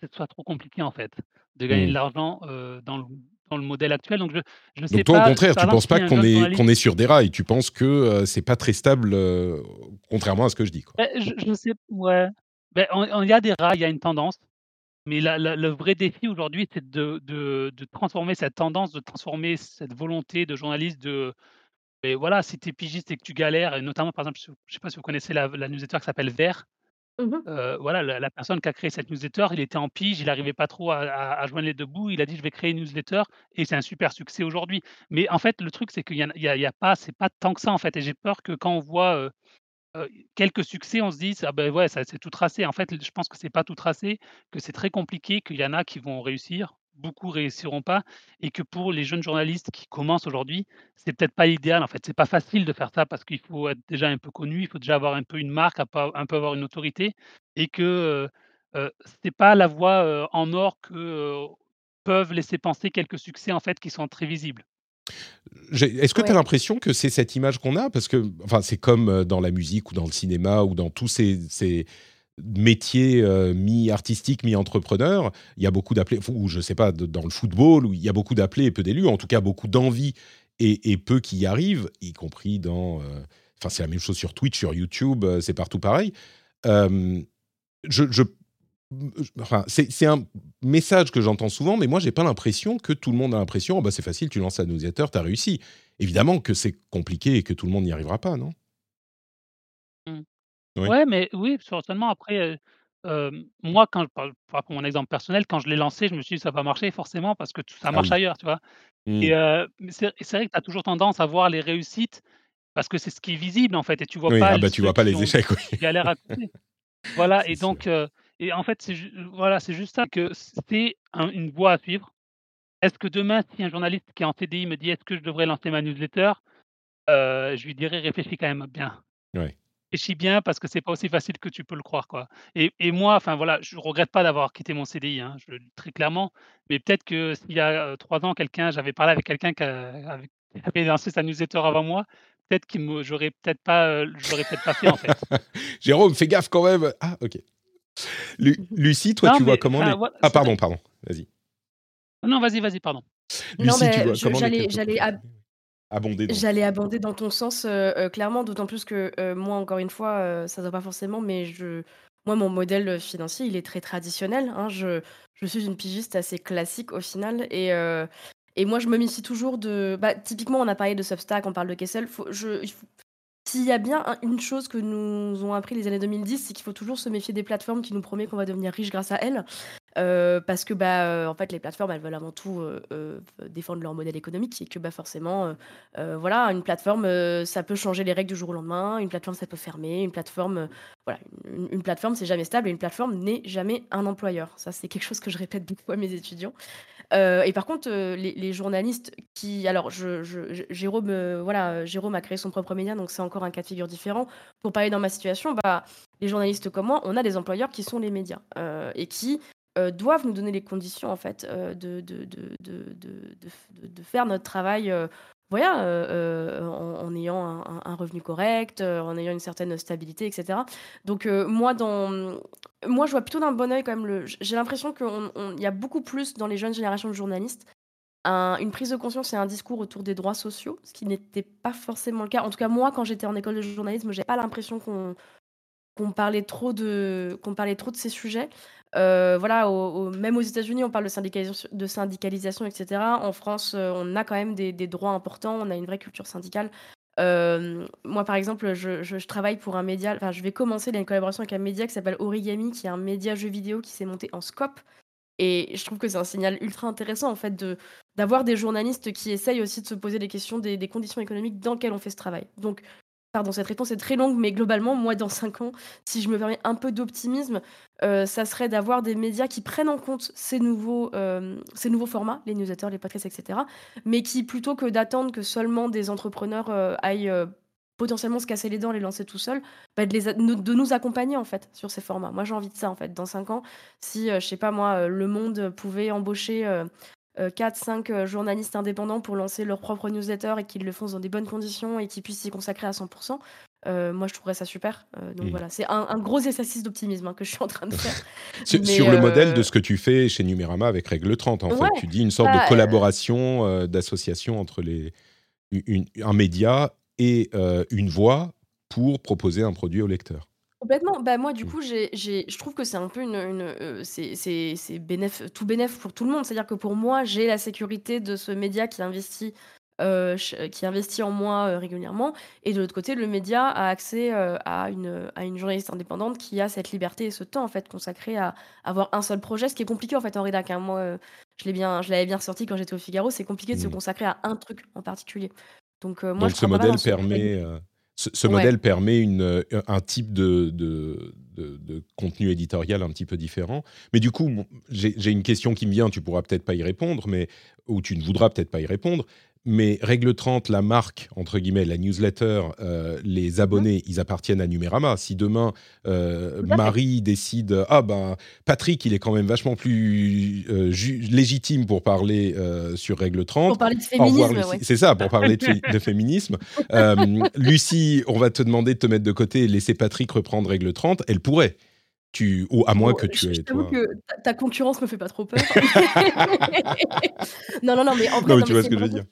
que ce soit trop compliqué, en fait, de gagner de mmh. l'argent dans le dans le modèle actuel. Donc, je, je sais donc toi, au contraire, tu ne penses pas qu'on est, qu'on est sur des rails. Tu penses que euh, c'est pas très stable, euh, contrairement à ce que je dis. Quoi. Ben, je, sais, ouais. Ben, il y a des rails, il y a une tendance. Mais la, le vrai défi aujourd'hui, c'est de, de, de, transformer cette tendance, de transformer cette volonté de journaliste de. Mais ben, voilà, si tu es pigiste et que tu galères, et notamment, par exemple, je ne sais pas si vous connaissez la, la newsletter qui s'appelle Vert, Mmh voilà, la personne qui a créé cette newsletter, il était en pige, il n'arrivait pas trop à joindre les deux bouts. Il a dit: «Je vais créer une newsletter» et c'est un super succès aujourd'hui. Mais en fait, le truc, c'est qu'il y a y a pas tant que ça, en fait et j'ai peur que quand on voit, quelques succès, on se dise: «Ah ben ouais, c'est tout tracé». En fait, je pense que c'est pas tout tracé, que c'est très compliqué, qu'il y en a qui vont réussir, beaucoup réussiront pas et que pour les jeunes journalistes qui commencent aujourd'hui, c'est peut-être pas idéal. En fait, c'est pas facile de faire ça parce qu'il faut être déjà un peu connu, il faut déjà avoir un peu une marque, un peu avoir une autorité et que euh, c'est pas la voie en or que peuvent laisser penser quelques succès en fait qui sont très visibles. Est-ce que tu as l'impression que c'est cette image qu'on a? Parce que enfin, c'est comme dans la musique ou dans le cinéma ou dans tous ces, ces métier euh, mi-artistique, mi-entrepreneur, il y a beaucoup d'appelés, ou je sais pas, dans le football, où il y a beaucoup d'appelés et peu d'élus, en tout cas beaucoup d'envie et, peu qui y arrivent, y compris dans... Euh, enfin, c'est la même chose sur Twitch, sur YouTube, euh, c'est partout pareil. je, enfin, c'est un message que j'entends souvent, mais moi, j'ai pas l'impression que tout le monde a l'impression, oh, bah, c'est facile, tu lances un newsletter, tu as réussi. Évidemment que c'est compliqué et que tout le monde n'y arrivera pas, non? Ouais, mais oui, certainement après, moi quand je parle pour mon exemple personnel, quand je l'ai lancé, je me suis dit: «Ça va marcher forcément parce que ça ah marche ailleurs», tu vois? Et mmh. c'est vrai que tu as toujours tendance à voir les réussites parce que c'est ce qui est visible en fait et tu vois pas ah bah, tu vois pas les échecs, oui. galèrent à [laughs] côté. Voilà et donc et en fait, c'est voilà, c'est juste ça que c'est une voie à suivre. Est-ce que demain, si un journaliste qui est en CDI me dit: «Est-ce que je devrais lancer ma newsletter?» je lui dirais: «Réfléchis quand même bien». Ouais réfléchis bien parce que c'est pas aussi facile que tu peux le croire, quoi. Et, et moi, enfin voilà, je regrette pas d'avoir quitté mon CDI, hein, je le dis très clairement. Mais peut-être que s'il y a trois ans, quelqu'un, j'avais parlé avec quelqu'un qui, avait lancé sa newsletter avant moi, peut-être qu'il me, j'aurais peut-être pas, je l'aurais peut-être pas fait en fait. [laughs] Jérôme, fais gaffe quand même. Ah, ok. Lucie, toi, tu vois comment les... Ah, pardon, pardon. Vas-y. Non, vas-y, vas-y, pardon. Lucie, non, tu vois j'allais, abonder dans ton sens, clairement, d'autant plus que, moi, encore une fois, ça ne va pas forcément, mais je moi, mon modèle, financier, il est très traditionnel, hein. Je je suis une pigiste assez classique au final et et moi, je me méfie toujours de bah, typiquement, on a parlé de Substack, on parle de Kessel, faut je s'il y a bien une chose que nous ont appris les années 2010, c'est qu'il faut toujours se méfier des plateformes qui nous promettent qu'on va devenir riche grâce à elles. Euh, parce que bah, euh, en fait, les plateformes, elles veulent avant tout euh, défendre leur modèle économique et que bah, forcément, voilà, une plateforme, ça peut changer les règles du jour au lendemain. Une plateforme, ça peut fermer. Une plateforme, voilà, une, plateforme, c'est jamais stable et une plateforme n'est jamais un employeur. Ça, c'est quelque chose que je répète beaucoup à mes étudiants. et par contre, les journalistes qui alors Jérôme, voilà, Jérôme a créé son propre média, donc c'est encore un cas de figure différent. Pour parler dans ma situation, bah, les journalistes comme moi, on a des employeurs qui sont les médias, et qui, doivent nous donner les conditions en fait, de de de de de faire notre travail, voilà, euh, euh, en, ayant un, revenu correct, euh, en ayant une certaine stabilité, etc. Donc moi, dans, moi, je vois plutôt d'un bon oeil quand même. Le, j'ai l'impression qu'il y a beaucoup plus dans les jeunes générations de journalistes une prise de conscience et un discours autour des droits sociaux, ce qui n'était pas forcément le cas. En tout cas, moi, quand j'étais en école de journalisme, j'ai pas l'impression qu'on qu'on parlait trop de qu'on parlait trop de ces sujets. Euh, voilà, même aux États-Unis, on parle de syndicalisation, de syndicalisation, etc. En France, euh, on a quand même des, droits importants, on a une vraie culture syndicale. Euh, moi, par exemple, je, travaille pour un média, enfin, je vais commencer une collaboration avec un média qui s'appelle Origami, qui est un média jeu vidéo qui s'est monté en scope. Et je trouve que c'est un signal ultra intéressant, en fait, de, d'avoir des journalistes qui essayent aussi de se poser des questions des, des conditions économiques dans lesquelles on fait ce travail. Donc, Pardon, cette réponse est très longue, mais globalement, moi, dans 5 ans, si je me permets un peu d'optimisme, euh, ça serait d'avoir des médias qui prennent en compte ces nouveaux, euh, ces nouveaux formats, les newsletters, les podcasts, etc., mais qui, plutôt que d'attendre que seulement des entrepreneurs euh, aillent potentiellement se casser les dents, les lancer tout seuls, bah, de, nous accompagner, en fait, sur ces formats. Moi, j'ai envie de ça, en fait. Dans 5 ans, si, je sais pas moi, Le Monde pouvait embaucher 4-5 euh, euh, journalistes indépendants pour lancer leur propre newsletter et qu'ils le font dans des bonnes conditions et qu'ils puissent s'y consacrer à 100%. Euh, moi, je trouverais ça super. donc mmh. voilà, c'est un, gros exercice d'optimisme hein, que je suis en train de [laughs] faire. sur, le modèle de ce que tu fais chez Numérama avec Règle 30, en fait. Tu dis une sorte de bah, collaboration, d'association entre les, un média et une voix pour proposer un produit au lecteur. Complètement. Bah, moi, du mmh. coup, j'ai je trouve que c'est un peu une une, c'est c'est c'est tout bénéf pour tout le monde. C'est-à-dire que pour moi, j'ai la sécurité de ce média qui investit, qui investit en moi, régulièrement et de l'autre côté, le média a accès, à une, à une journaliste indépendante qui a cette liberté et ce temps, en fait, consacré à avoir un seul projet, ce qui est compliqué, en fait, en rédac, hein. Moi, je l'ai bien je l'avais bien ressorti quand j'étais au Figaro, c'est compliqué de se consacrer à un truc en particulier. Donc moi, Donc ce modèle permet, ce, modèle permet une, euh, un type de, de, de, contenu éditorial un petit peu différent. Mais du coup, j'ai une question qui me vient, tu pourras peut-être pas y répondre, mais, ou tu ne voudras peut-être pas y répondre. Mais Règle 30, la marque, entre guillemets, la newsletter, euh, les mhm. abonnés, ils appartiennent à Numérama. Si demain, euh, Marie décide, ah ben, Patrick, il est quand même vachement plus euh, légitime pour parler sur Règle 30. Pour parler de féminisme, C'est ça, pour parler de, féminisme. [laughs] Lucie, on va te demander de te mettre de côté et laisser Patrick reprendre Règle 30. Elle pourrait. Tu, ou à moins que tu aies. Je toi... que ta, concurrence me fait pas trop peur. [laughs] non, non, non, mais en vrai, non, tu vois ce que je veux dire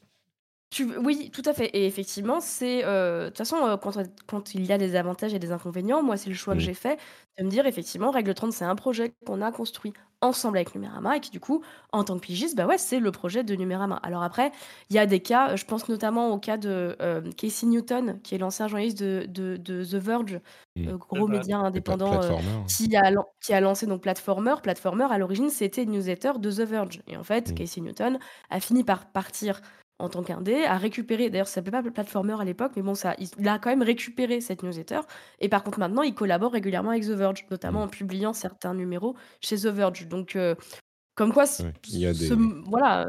oui, tout à fait et effectivement, c'est, euh, de toute façon, euh, quand quand il y a des avantages et des inconvénients, moi, c'est le choix que j'ai fait de me dire effectivement, Règle 30, c'est un projet qu'on a construit ensemble avec Numérama et qui, du coup, en tant que pigiste, bah, ouais, c'est le projet de Numérama. Alors après, il y a des cas, je pense notamment au cas de, euh, Casey Newton, qui est l'ancien journaliste de de de The Verge, gros média indépendant, qui a qui a lancé donc Platformer. Platformer, à l'origine, c'était une newsletter de The Verge et en fait. Casey Newton a fini par partir en tant qu'indé, a récupéré, d'ailleurs ça s'appelait pas Platformer à l'époque, mais bon, ça, il, a quand même récupéré cette newsletter. Et par contre, maintenant, il collabore régulièrement avec The Verge, notamment en publiant certains numéros chez The Verge. Donc, euh, comme quoi, il y a des... voilà.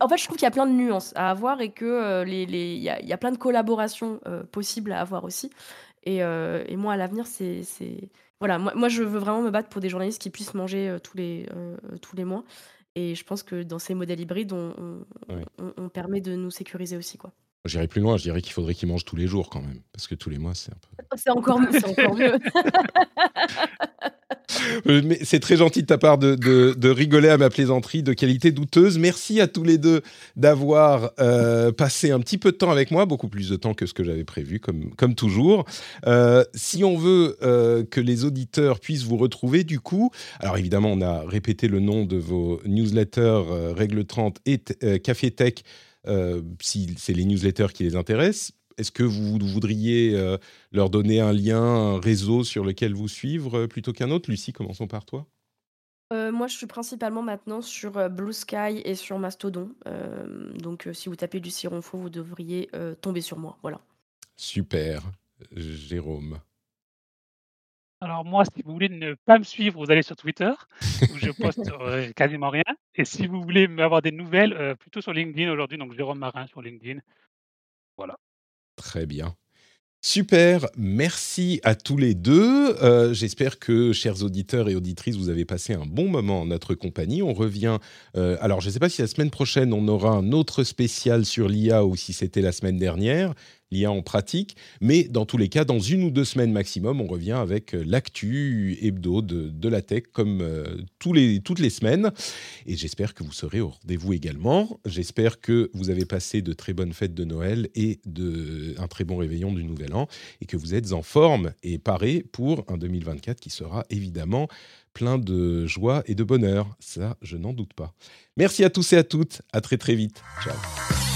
en fait, je trouve qu'il y a plein de nuances à avoir et que euh, les, y a, il y a plein de collaborations euh, possibles à avoir aussi. Et, et moi, à l'avenir, c'est, voilà, moi, moi, je veux vraiment me battre pour des journalistes qui puissent manger tous les tous les mois. Et je pense que dans ces modèles hybrides, on, on, permet de nous sécuriser aussi. quoi. J'irai plus loin, je dirais qu'il faudrait qu'ils mangent tous les jours quand même, parce que tous les mois, c'est un peu... C'est encore, encore mieux. [laughs] Euh, c'est très gentil de ta part de, de, rigoler à ma plaisanterie de qualité douteuse. Merci à tous les deux d'avoir euh, passé un petit peu de temps avec moi, beaucoup plus de temps que ce que j'avais prévu, comme, comme toujours. Euh, si on veut que les auditeurs puissent vous retrouver, du coup, alors évidemment, on a répété le nom de vos newsletters Règle 30 et Café Tech. si c'est les newsletters qui les intéressent, est-ce que vous voudriez euh, leur donner un lien, un réseau sur lequel vous suivre euh, plutôt qu'un autre? Lucie, commençons par toi. Euh, moi, je suis principalement maintenant sur Blue Sky et sur Mastodon. donc, si vous tapez du Cironfo, vous devriez tomber sur moi. Voilà. Super, Jérôme. Alors moi, si vous voulez ne pas me suivre, vous allez sur Twitter, où je [laughs] poste, quasiment rien et si vous voulez m'avoir des nouvelles, plutôt sur LinkedIn aujourd'hui, donc Jérôme Marin sur LinkedIn. Voilà. Très bien. Super, merci à tous les deux. Euh, j'espère que, chers auditeurs et auditrices, vous avez passé un bon moment en notre compagnie. On revient. Euh, alors, je ne sais pas si la semaine prochaine, on aura un autre spécial sur l'IA ou si c'était la semaine dernière l'IA en pratique. Mais dans tous les cas, dans une ou deux semaines maximum, on revient avec euh, l'actu hebdo de, la tech comme euh, tous les, toutes les semaines. Et j'espère que vous serez au rendez-vous également. J'espère que vous avez passé de très bonnes fêtes de Noël et de, un très bon réveillon du Nouvel An et que vous êtes en forme et paré pour un 2024 qui sera évidemment plein de joie et de bonheur. Ça, je n'en doute pas. Merci à tous et à toutes. À très très vite. Ciao.